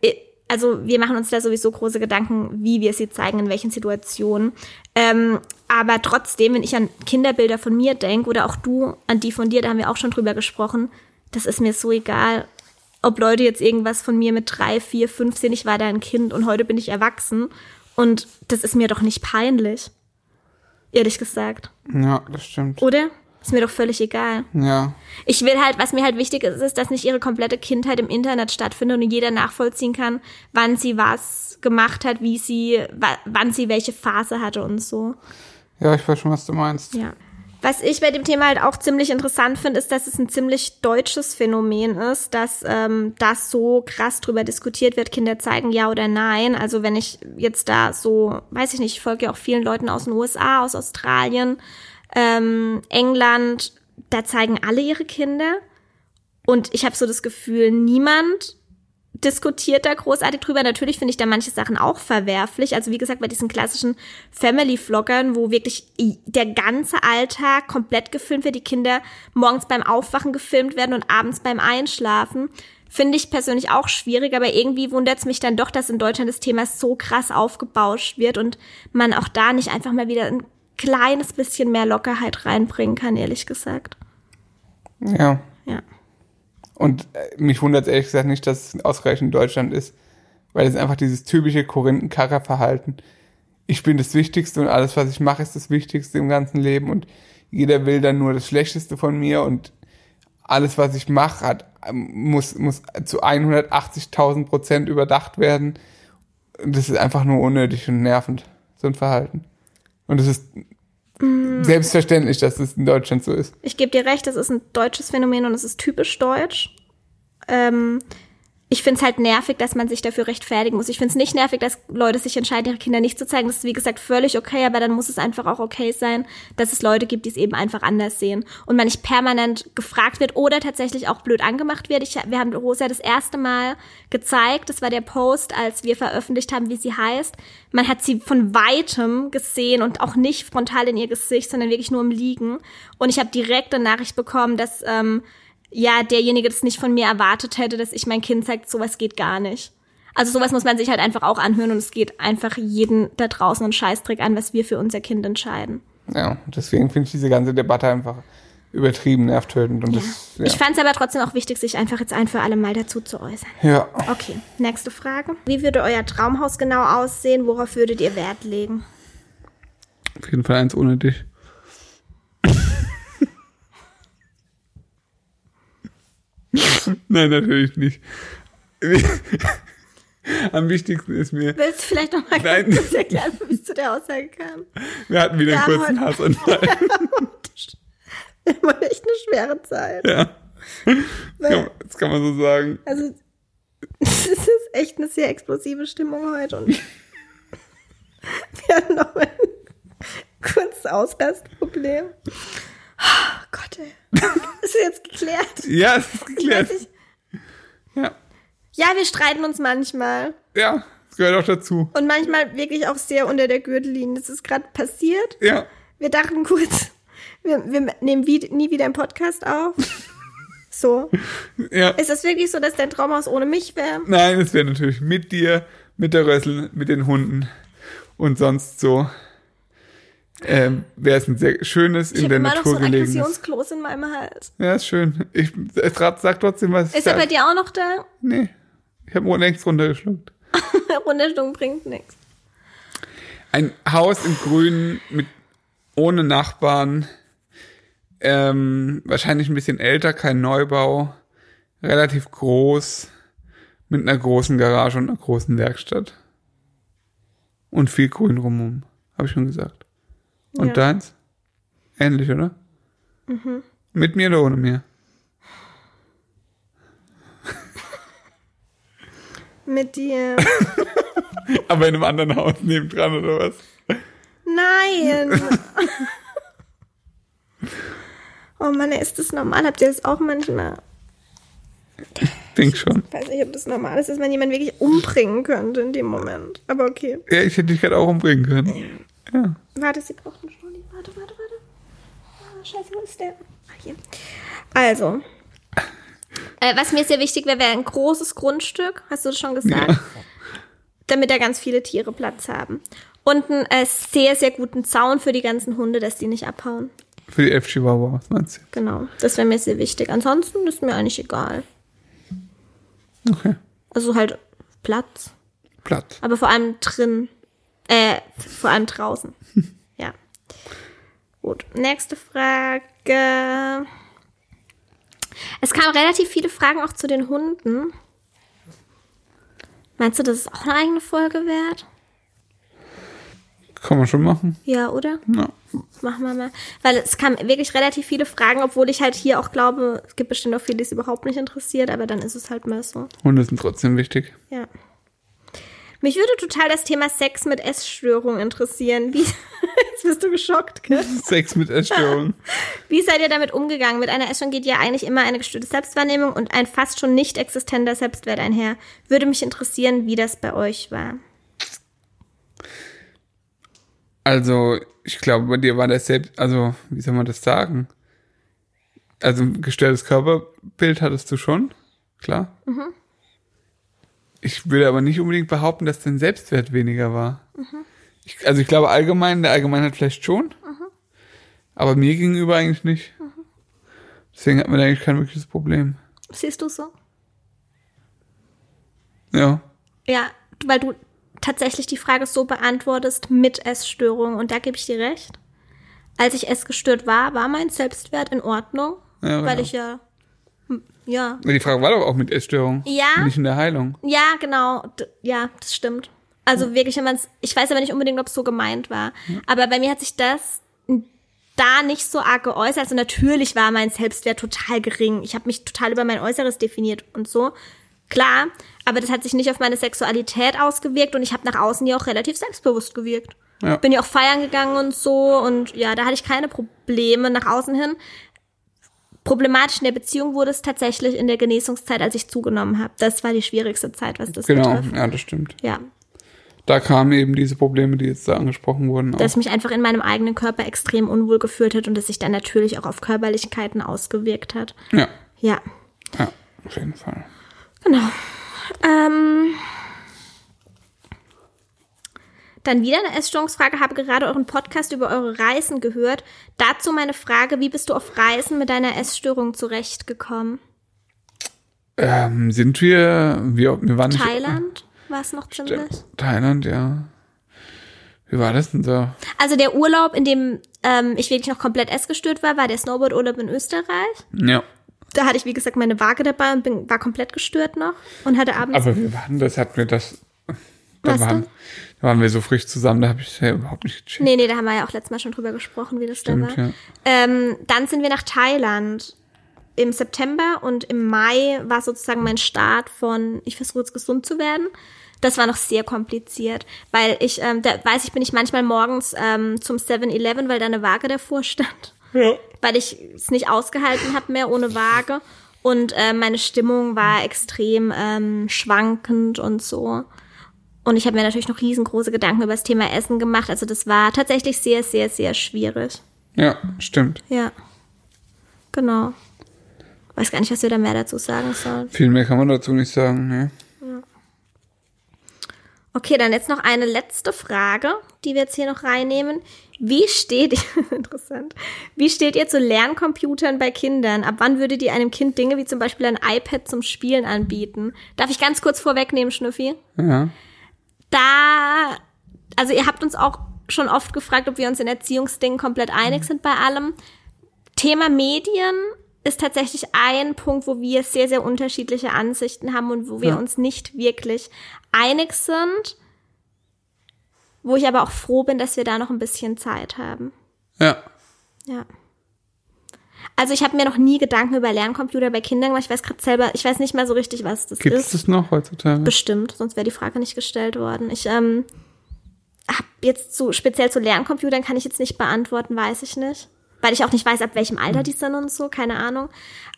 äh, also wir machen uns da sowieso große Gedanken, wie wir sie zeigen, in welchen Situationen. Ähm, aber trotzdem, wenn ich an Kinderbilder von mir denke oder auch du an die von dir, da haben wir auch schon drüber gesprochen, das ist mir so egal ob Leute jetzt irgendwas von mir mit drei, vier, fünf sehen, ich war da ein Kind und heute bin ich erwachsen. Und das ist mir doch nicht peinlich. Ehrlich gesagt. Ja, das stimmt. Oder? Ist mir doch völlig egal. Ja. Ich will halt, was mir halt wichtig ist, ist, dass nicht ihre komplette Kindheit im Internet stattfindet und jeder nachvollziehen kann, wann sie was gemacht hat, wie sie, wann sie welche Phase hatte und so. Ja, ich weiß schon, was du meinst. Ja. Was ich bei dem Thema halt auch ziemlich interessant finde, ist, dass es ein ziemlich deutsches Phänomen ist, dass ähm, das so krass drüber diskutiert wird, Kinder zeigen ja oder nein. Also wenn ich jetzt da so, weiß ich nicht, ich folge ja auch vielen Leuten aus den USA, aus Australien, ähm, England, da zeigen alle ihre Kinder. Und ich habe so das Gefühl, niemand diskutiert da großartig drüber. Natürlich finde ich da manche Sachen auch verwerflich. Also wie gesagt, bei diesen klassischen Family-Vloggern, wo wirklich der ganze Alltag komplett gefilmt wird, die Kinder morgens beim Aufwachen gefilmt werden und abends beim Einschlafen, finde ich persönlich auch schwierig. Aber irgendwie wundert es mich dann doch, dass in Deutschland das Thema so krass aufgebauscht wird und man auch da nicht einfach mal wieder ein kleines bisschen mehr Lockerheit reinbringen kann, ehrlich gesagt. Ja. Und äh, mich wundert ehrlich gesagt nicht, dass es ausreichend in Deutschland ist, weil es einfach dieses typische Korinthenkarrer-Verhalten. Ich bin das Wichtigste und alles, was ich mache, ist das Wichtigste im ganzen Leben und jeder will dann nur das Schlechteste von mir und alles, was ich mache, hat, muss, muss zu 180.000 Prozent überdacht werden. Das ist einfach nur unnötig und nervend, so ein Verhalten. Und es ist Mm. Selbstverständlich, dass es in Deutschland so ist. Ich gebe dir recht, das ist ein deutsches Phänomen und es ist typisch deutsch. Ähm, ich finde es halt nervig, dass man sich dafür rechtfertigen muss. Ich finde es nicht nervig, dass Leute sich entscheiden, ihre Kinder nicht zu zeigen. Das ist, wie gesagt, völlig okay, aber dann muss es einfach auch okay sein, dass es Leute gibt, die es eben einfach anders sehen. Und man nicht permanent gefragt wird oder tatsächlich auch blöd angemacht wird. Ich, wir haben Rosa das erste Mal gezeigt, das war der Post, als wir veröffentlicht haben, wie sie heißt. Man hat sie von weitem gesehen und auch nicht frontal in ihr Gesicht, sondern wirklich nur im Liegen. Und ich habe direkt eine Nachricht bekommen, dass... Ähm, ja, derjenige das nicht von mir erwartet hätte, dass ich mein Kind zeigt, sowas geht gar nicht. Also sowas muss man sich halt einfach auch anhören und es geht einfach jeden da draußen einen Scheißdreck an, was wir für unser Kind entscheiden. Ja, deswegen finde ich diese ganze Debatte einfach übertrieben nervtötend. Und Ja. das, ja. Ich fand es aber trotzdem auch wichtig, sich einfach jetzt ein für alle Mal dazu zu äußern. ja. Okay, nächste Frage. Wie würde euer Traumhaus genau aussehen? Worauf würdet ihr Wert legen? Auf jeden Fall eins ohne dich. Nein, natürlich nicht. Am wichtigsten ist mir, Willst du vielleicht noch mal Nein. ganz kurz erklären, wie es zu der Aussage kam? wir hatten wieder einen kurzen Hassanfall. Wir haben echt eine schwere Zeit. Ja. Das kann, man- das kann man so sagen. Also, es ist echt eine sehr explosive Stimmung heute und wir hatten noch ein kurzes Ausrastproblem. Oh Gott, ey. Ist jetzt geklärt? Ja, es ist geklärt. Weiß ich- Ja. Ja, wir streiten uns manchmal. Ja, das gehört auch dazu. Und manchmal wirklich auch sehr unter der Gürtellinie. Das ist gerade passiert. Ja. Wir dachten kurz, wir, wir nehmen wie, nie wieder einen Podcast auf. So. Ja. Ist es wirklich so, dass dein Traumhaus ohne mich wäre? Nein, es wäre natürlich mit dir, mit der Rössel, mit den Hunden und sonst so. Ähm, wäre es ein sehr schönes, Ich in habe der immer noch so Natur ein gelegenes. Aggessionskloß in meinem Hals. Ja, ist schön. Ich sag trotzdem was. ich Ist er bei dir auch noch da? Nee. Ich habe längst runtergeschluckt. Runterstumm bringt nichts. Ein Haus im Grünen mit ohne Nachbarn. Ähm, wahrscheinlich ein bisschen älter, kein Neubau. Relativ groß. Mit einer großen Garage und einer großen Werkstatt. Und viel Grün rumum. Habe ich schon gesagt. Und Ja. deins? Ähnlich, oder? Mit mir oder ohne mir? Mit dir. Aber in einem anderen Haus nebendran oder was? Nein. oh Mann, ist das normal? Habt ihr das auch manchmal? Denk schon. Ich weiß nicht, ob das normal ist, dass man jemanden wirklich umbringen könnte in dem Moment. Aber okay. Ja, ich hätte dich gerade auch umbringen können. Ja. Warte, sie braucht einen Schnulli. Warte, warte, warte. Ah, scheiße, wo ist der? Ah, hier. Also. Äh, was mir sehr wichtig wäre, wäre ein großes Grundstück. Hast du das schon gesagt? Ja. Damit da ganz viele Tiere Platz haben. Und einen äh, sehr, sehr guten Zaun für die ganzen Hunde, dass die nicht abhauen. Für die F-Chihuahua, was meinst Genau. Das wäre mir sehr wichtig. Ansonsten ist mir eigentlich egal. du? Okay. Also halt Platz. Platt. Aber vor allem drin. Äh, vor allem draußen. ja. Gut. Nächste Frage. Es kamen relativ viele Fragen auch zu den Hunden. Meinst du, das ist auch eine eigene Folge wert? Kann man schon machen. Ja, oder? Ja. Machen wir mal. Weil es kamen wirklich relativ viele Fragen, obwohl ich halt hier auch glaube, es gibt bestimmt auch viele, die es überhaupt nicht interessiert, aber dann ist es halt mal so. Hunde sind trotzdem wichtig. Ja. Mich würde total das Thema Sex mit Essstörung interessieren. Wie, jetzt bist du geschockt, gell? Sex mit Essstörung. Wie seid ihr damit umgegangen? Mit einer Essstörung geht ja eigentlich immer eine gestörte Selbstwahrnehmung und ein fast schon nicht existenter Selbstwert einher. Würde mich interessieren, wie das bei euch war. Also, ich glaube, bei dir war das selbst, also, wie soll man das sagen? Also, ein gestörtes Körperbild hattest du schon, klar. Ich würde aber nicht unbedingt behaupten, dass dein Selbstwert weniger war. Ich, also, ich glaube allgemein, der Allgemeinheit vielleicht schon. Aber mir gegenüber eigentlich nicht. Deswegen hat man da eigentlich kein wirkliches Problem. Siehst du so? Ja. Ja, weil du tatsächlich die Frage so beantwortest mit Essstörung und da gebe ich dir recht. Als ich essgestört war, war mein Selbstwert in Ordnung, Ja, weil genau. ich ja ja, Die Frage war doch auch mit Essstörung. Ja. Nicht in der Heilung. Ja, genau. D ja, das stimmt. Also wirklich, wenn man es, ich weiß aber nicht unbedingt, ob es so gemeint war. Aber bei mir hat sich das da nicht so arg geäußert. Also natürlich war mein Selbstwert total gering. Ich habe mich total über mein Äußeres definiert und so. Klar, aber das hat sich nicht auf meine Sexualität ausgewirkt und ich habe nach außen ja auch relativ selbstbewusst gewirkt. Ja. Bin ja auch feiern gegangen und so und ja, da hatte ich keine Probleme nach außen hin. Problematisch in der Beziehung wurde es tatsächlich in der Genesungszeit, als ich zugenommen habe. Das war die schwierigste Zeit, was das Genau, betrifft. ja, das stimmt. Ja, Da kamen eben diese Probleme, die jetzt da angesprochen wurden. Auch. dass mich einfach in meinem eigenen Körper extrem unwohl gefühlt hat und das sich dann natürlich auch auf Körperlichkeiten ausgewirkt hat. Ja, Ja, ja, auf jeden Fall. genau. Ähm, Dann wieder eine Essstörungsfrage. Habe gerade euren Podcast über eure Reisen gehört. Dazu meine Frage, wie bist du auf Reisen mit deiner Essstörung zurechtgekommen? Ähm, sind wir, wir, wir waren Thailand war es noch ziemlich. Thailand, ja. Wie war das denn da? Also der Urlaub, in dem ähm, ich wirklich noch komplett essgestört war, war der Snowboard-Urlaub in Österreich. Ja. Da hatte ich, wie gesagt, meine Waage dabei und bin, war komplett gestört noch und hatte abends. Aber wir waren, das hatten wir das. Da waren, da waren wir so frisch zusammen, da habe ich ja überhaupt nicht gecheckt. nee, nee, da haben wir ja auch letztes Mal schon drüber gesprochen, wie das Stimmt, da war. ja. Ähm, dann sind wir nach Thailand im September und im Mai war sozusagen mein Start von, ich versuche jetzt gesund zu werden. Das war noch sehr kompliziert, weil ich, ähm, da weiß ich, bin ich manchmal morgens ähm, zum 7-Eleven, weil da eine Waage davor stand. Ja. weil ich es nicht ausgehalten habe mehr ohne Waage. Und äh, meine Stimmung war extrem ähm, schwankend und so. Und ich habe mir natürlich noch riesengroße Gedanken über das Thema Essen gemacht. Also das war tatsächlich sehr, sehr, sehr schwierig. Ja, stimmt. Ja. Genau. Weiß gar nicht, was wir da mehr dazu sagen sollen. Viel mehr kann man dazu nicht sagen, ne? Okay, dann jetzt noch eine letzte Frage, die wir jetzt hier noch reinnehmen. Wie steht interessant? Wie steht ihr zu Lerncomputern bei Kindern? Ab wann würdet ihr einem Kind Dinge wie zum Beispiel ein iPad zum Spielen anbieten? Darf ich ganz kurz vorwegnehmen, Schnüffi? Ja. Da, also ihr habt uns auch schon oft gefragt, ob wir uns in Erziehungsdingen komplett einig sind bei allem. Thema Medien ist tatsächlich ein Punkt, wo wir sehr, sehr unterschiedliche Ansichten haben und wo wir Ja. uns nicht wirklich einig sind. Wo ich aber auch froh bin, dass wir da noch ein bisschen Zeit haben. Ja. Ja. Also ich habe mir noch nie Gedanken über Lerncomputer bei Kindern gemacht. Ich weiß gerade selber, ich weiß nicht mal so richtig, was das Gibt ist. es das noch heutzutage? Bestimmt, sonst wäre die Frage nicht gestellt worden. Ich ähm, hab jetzt zu speziell zu Lerncomputern kann ich jetzt nicht beantworten, weiß ich nicht, weil ich auch nicht weiß, ab welchem Alter die sind und so, keine Ahnung.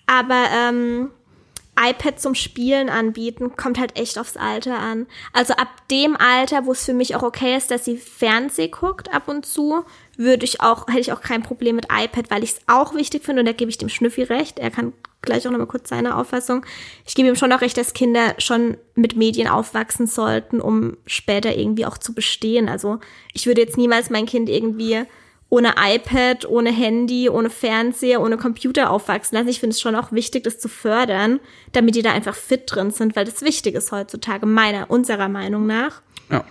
Aber ähm, iPad zum Spielen anbieten kommt halt echt aufs Alter an. Also ab dem Alter, wo es für mich auch okay ist, dass sie Fernseh guckt ab und zu, würde ich auch hätte ich auch kein Problem mit iPad, weil ich es auch wichtig finde und da gebe ich dem Schnüffi recht. Er kann gleich auch noch mal kurz seine Auffassung. Ich gebe ihm schon auch recht, dass Kinder schon mit Medien aufwachsen sollten, um später irgendwie auch zu bestehen. Also ich würde jetzt niemals mein Kind irgendwie ohne iPad, ohne Handy, ohne Fernseher, ohne Computer aufwachsen lassen. Ich finde es schon auch wichtig, das zu fördern, damit die da einfach fit drin sind, weil das wichtig ist heutzutage, meiner, unserer Meinung nach. Ja.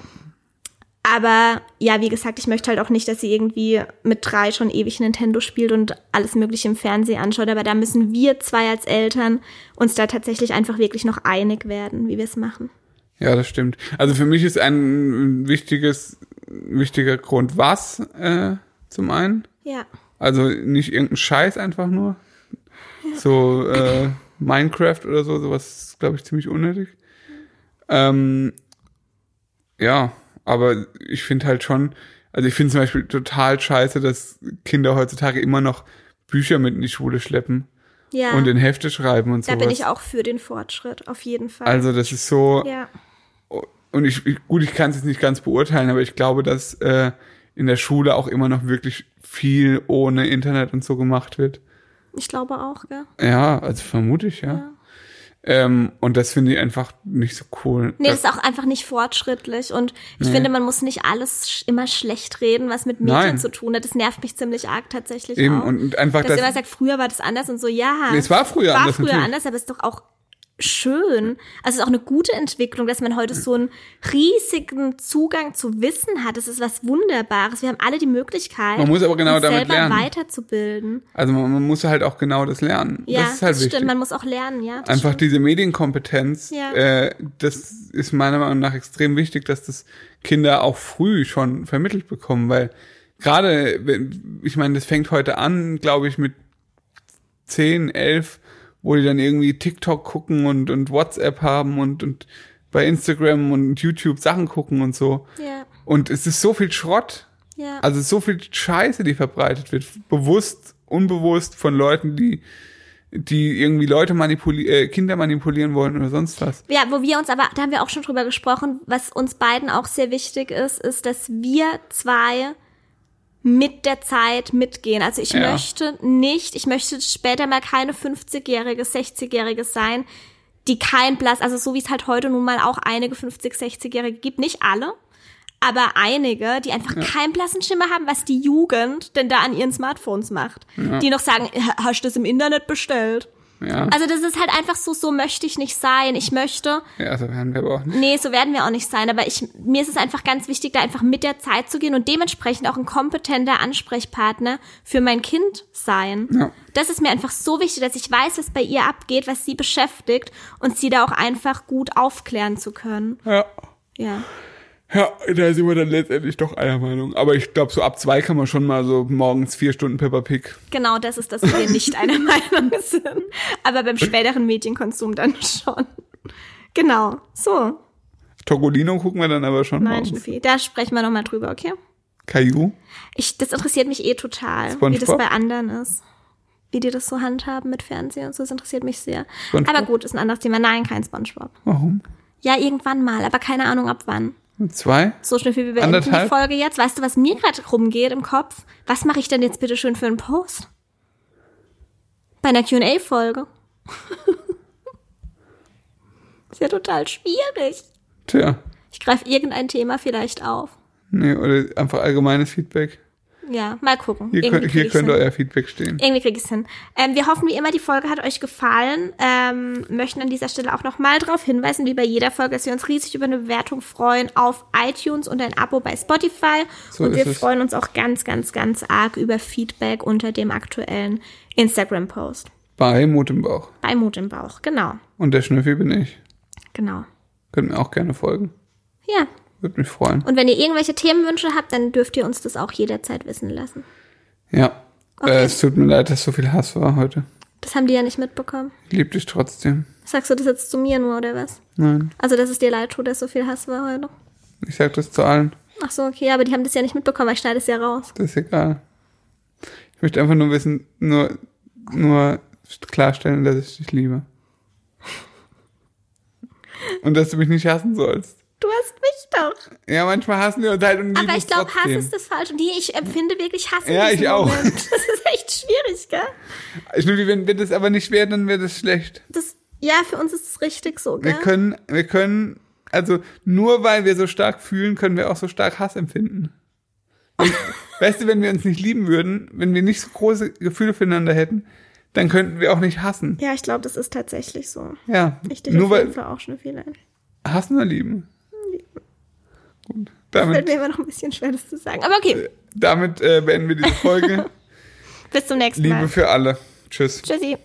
Aber ja, wie gesagt, ich möchte halt auch nicht, dass sie irgendwie mit drei schon ewig Nintendo spielt und alles Mögliche im Fernsehen anschaut. Aber da müssen wir zwei als Eltern uns da tatsächlich einfach wirklich noch einig werden, wie wir es machen. Ja, das stimmt. Also für mich ist ein wichtiges, wichtiger Grund was, äh, zum einen. Ja. Also nicht irgendein Scheiß einfach nur. So äh, Minecraft oder so, sowas ist, glaube ich, ziemlich unnötig. Ähm, ja, aber ich finde halt schon, also ich finde zum Beispiel total scheiße, dass Kinder heutzutage immer noch Bücher mit in die Schule schleppen Ja. und in Hefte schreiben und da sowas. bin ich auch für den Fortschritt, auf jeden Fall. also das ist so, ja. und ich, ich gut, ich kann es jetzt nicht ganz beurteilen, aber ich glaube, dass äh, in der Schule auch immer noch wirklich viel ohne Internet und so gemacht wird. Ich glaube auch, gell? Ja, also vermute ich, ja. Ähm, und das finde ich einfach nicht so cool. Nee, das ist auch einfach nicht fortschrittlich. Und ich finde, man muss nicht alles sch immer schlecht reden, was mit Medien zu tun hat. Das nervt mich ziemlich arg tatsächlich Eben, auch. und, einfach dass das. immer sagt, früher war das anders und so, ja. Nee, es war früher war anders, früher natürlich. anders, aber es ist doch auch schön. Also es ist auch eine gute Entwicklung, dass man heute so einen riesigen Zugang zu Wissen hat. Das ist was Wunderbares. Wir haben alle die Möglichkeit, Man muss aber genau uns damit selber lernen. weiterzubilden. Also man, man muss halt auch genau das lernen. Ja, das ist halt wichtig. stimmt. Man muss auch lernen, ja. das Einfach stimmt. diese Medienkompetenz, Ja. äh, das ist meiner Meinung nach extrem wichtig, dass das Kinder auch früh schon vermittelt bekommen, weil gerade, ich meine, das fängt heute an, glaube ich, mit 10, 11, wo die dann irgendwie TikTok gucken und, und WhatsApp haben und, und bei Instagram und YouTube Sachen gucken und so. Ja, Und es ist so viel Schrott, ja. also so viel Scheiße, die verbreitet wird, bewusst, unbewusst von Leuten, die die irgendwie Leute manipulieren, äh, Kinder manipulieren wollen oder sonst was. Ja, wo wir uns aber, da haben wir auch schon drüber gesprochen, was uns beiden auch sehr wichtig ist, ist, dass wir zwei mit der Zeit mitgehen. Also ich Ja. möchte nicht, ich möchte später mal keine 50-jährige, 60-jährige sein, die kein Blass, also so wie es halt heute nun mal auch einige 50, 60-jährige gibt, nicht alle, aber einige, die einfach keinen blassen Schimmer haben, was die Jugend denn da an ihren Smartphones macht. Die noch sagen, hast du das im Internet bestellt? Ja. Also das ist halt einfach so, so möchte ich nicht sein. Ich möchte, ja, so werden wir aber auch nicht. nee, so werden wir auch nicht sein, aber ich, mir ist es einfach ganz wichtig, da einfach mit der Zeit zu gehen und dementsprechend auch ein kompetenter Ansprechpartner für mein Kind sein. Ja. Das ist mir einfach so wichtig, dass ich weiß, was bei ihr abgeht, was sie beschäftigt und sie da auch einfach gut aufklären zu können. Ja. Ja. Ja, da sind wir dann letztendlich doch einer Meinung. Aber ich glaube, so ab zwei kann man schon mal so morgens vier Stunden Peppa Pig. Genau, das ist das, wo wir nicht einer Meinung sind. Aber beim späteren Medienkonsum dann schon. Genau. So. Togolino gucken wir dann aber schon Nein, morgens. Schnüffi. Da sprechen wir nochmal drüber, okay? Caillou. Ich, das interessiert mich eh total, wie SpongeBob? das bei anderen ist. Wie die das so handhaben mit Fernsehen und so, das interessiert mich sehr. SpongeBob? Aber gut, ist ein anderes Thema. Nein, kein Spongebob. Warum? Ja, irgendwann mal, aber keine Ahnung ab wann. Zwei? So schnell wie wir beenden die? Folge jetzt. Weißt du, was mir gerade rumgeht im Kopf? Was mache ich denn jetzt bitte schön für einen Post? Bei einer Q&A-Folge. ist ja total schwierig. Tja. Ich greife irgendein Thema vielleicht auf. Nee, oder einfach allgemeines Feedback. Ja, mal gucken. Hier, könnt, hier könnte euer Feedback stehen. Irgendwie krieg ich's hin. Ähm, wir hoffen wie immer, die Folge hat euch gefallen. Ähm, möchten an dieser Stelle auch nochmal darauf hinweisen, wie bei jeder Folge, dass wir uns riesig über eine Bewertung freuen auf iTunes und ein Abo bei Spotify. So und wir es. freuen uns auch ganz, ganz, ganz arg über Feedback unter dem aktuellen Instagram-Post. Bei Mut im Bauch. Bei Mut im Bauch. Genau. Und der Schnüffi bin ich. Genau. Könnt mir auch gerne folgen. Ja. Würde mich freuen. Und wenn ihr irgendwelche Themenwünsche habt, dann dürft ihr uns das auch jederzeit wissen lassen. Ja. Okay. Äh, es tut mir leid, dass so viel Hass war heute. Das haben die ja nicht mitbekommen. Ich lieb dich trotzdem. Sagst du das jetzt zu mir nur, oder was? Nein. Also, dass es dir leid tut, dass so viel Hass war heute? Ich sag das zu allen. Ach so, okay, aber die haben das ja nicht mitbekommen, weil ich schneide es ja raus. Das ist egal. Ich möchte einfach nur wissen, nur, nur klarstellen, dass ich dich liebe. Und dass du mich nicht hassen sollst. Doch. Ja, manchmal hassen wir uns halt und Aber ich glaube, Hass ist das falsch. Und die, ich empfinde wirklich Hass Ja, ich auch. Moment. Das ist echt schwierig, gell? Schnüffi, wenn wir das aber nicht werden, dann wird es schlecht. Das, ja, für uns ist es richtig so, Wir gell? können, wir können, also nur weil wir so stark fühlen, können wir auch so stark Hass empfinden. Und, weißt du, wenn wir uns nicht lieben würden, wenn wir nicht so große Gefühle füreinander hätten, dann könnten wir auch nicht hassen. Ja, ich glaube, das ist tatsächlich so. Ja, Ich dich nur weil auch schon viel ein. hassen oder lieben. Gut, Fällt damit, mir immer noch ein bisschen schwer, das zu sagen. Aber okay, damit äh, beenden wir diese Folge. bis zum nächsten Liebe Mal. für alle. Tschüss. Tschüssi.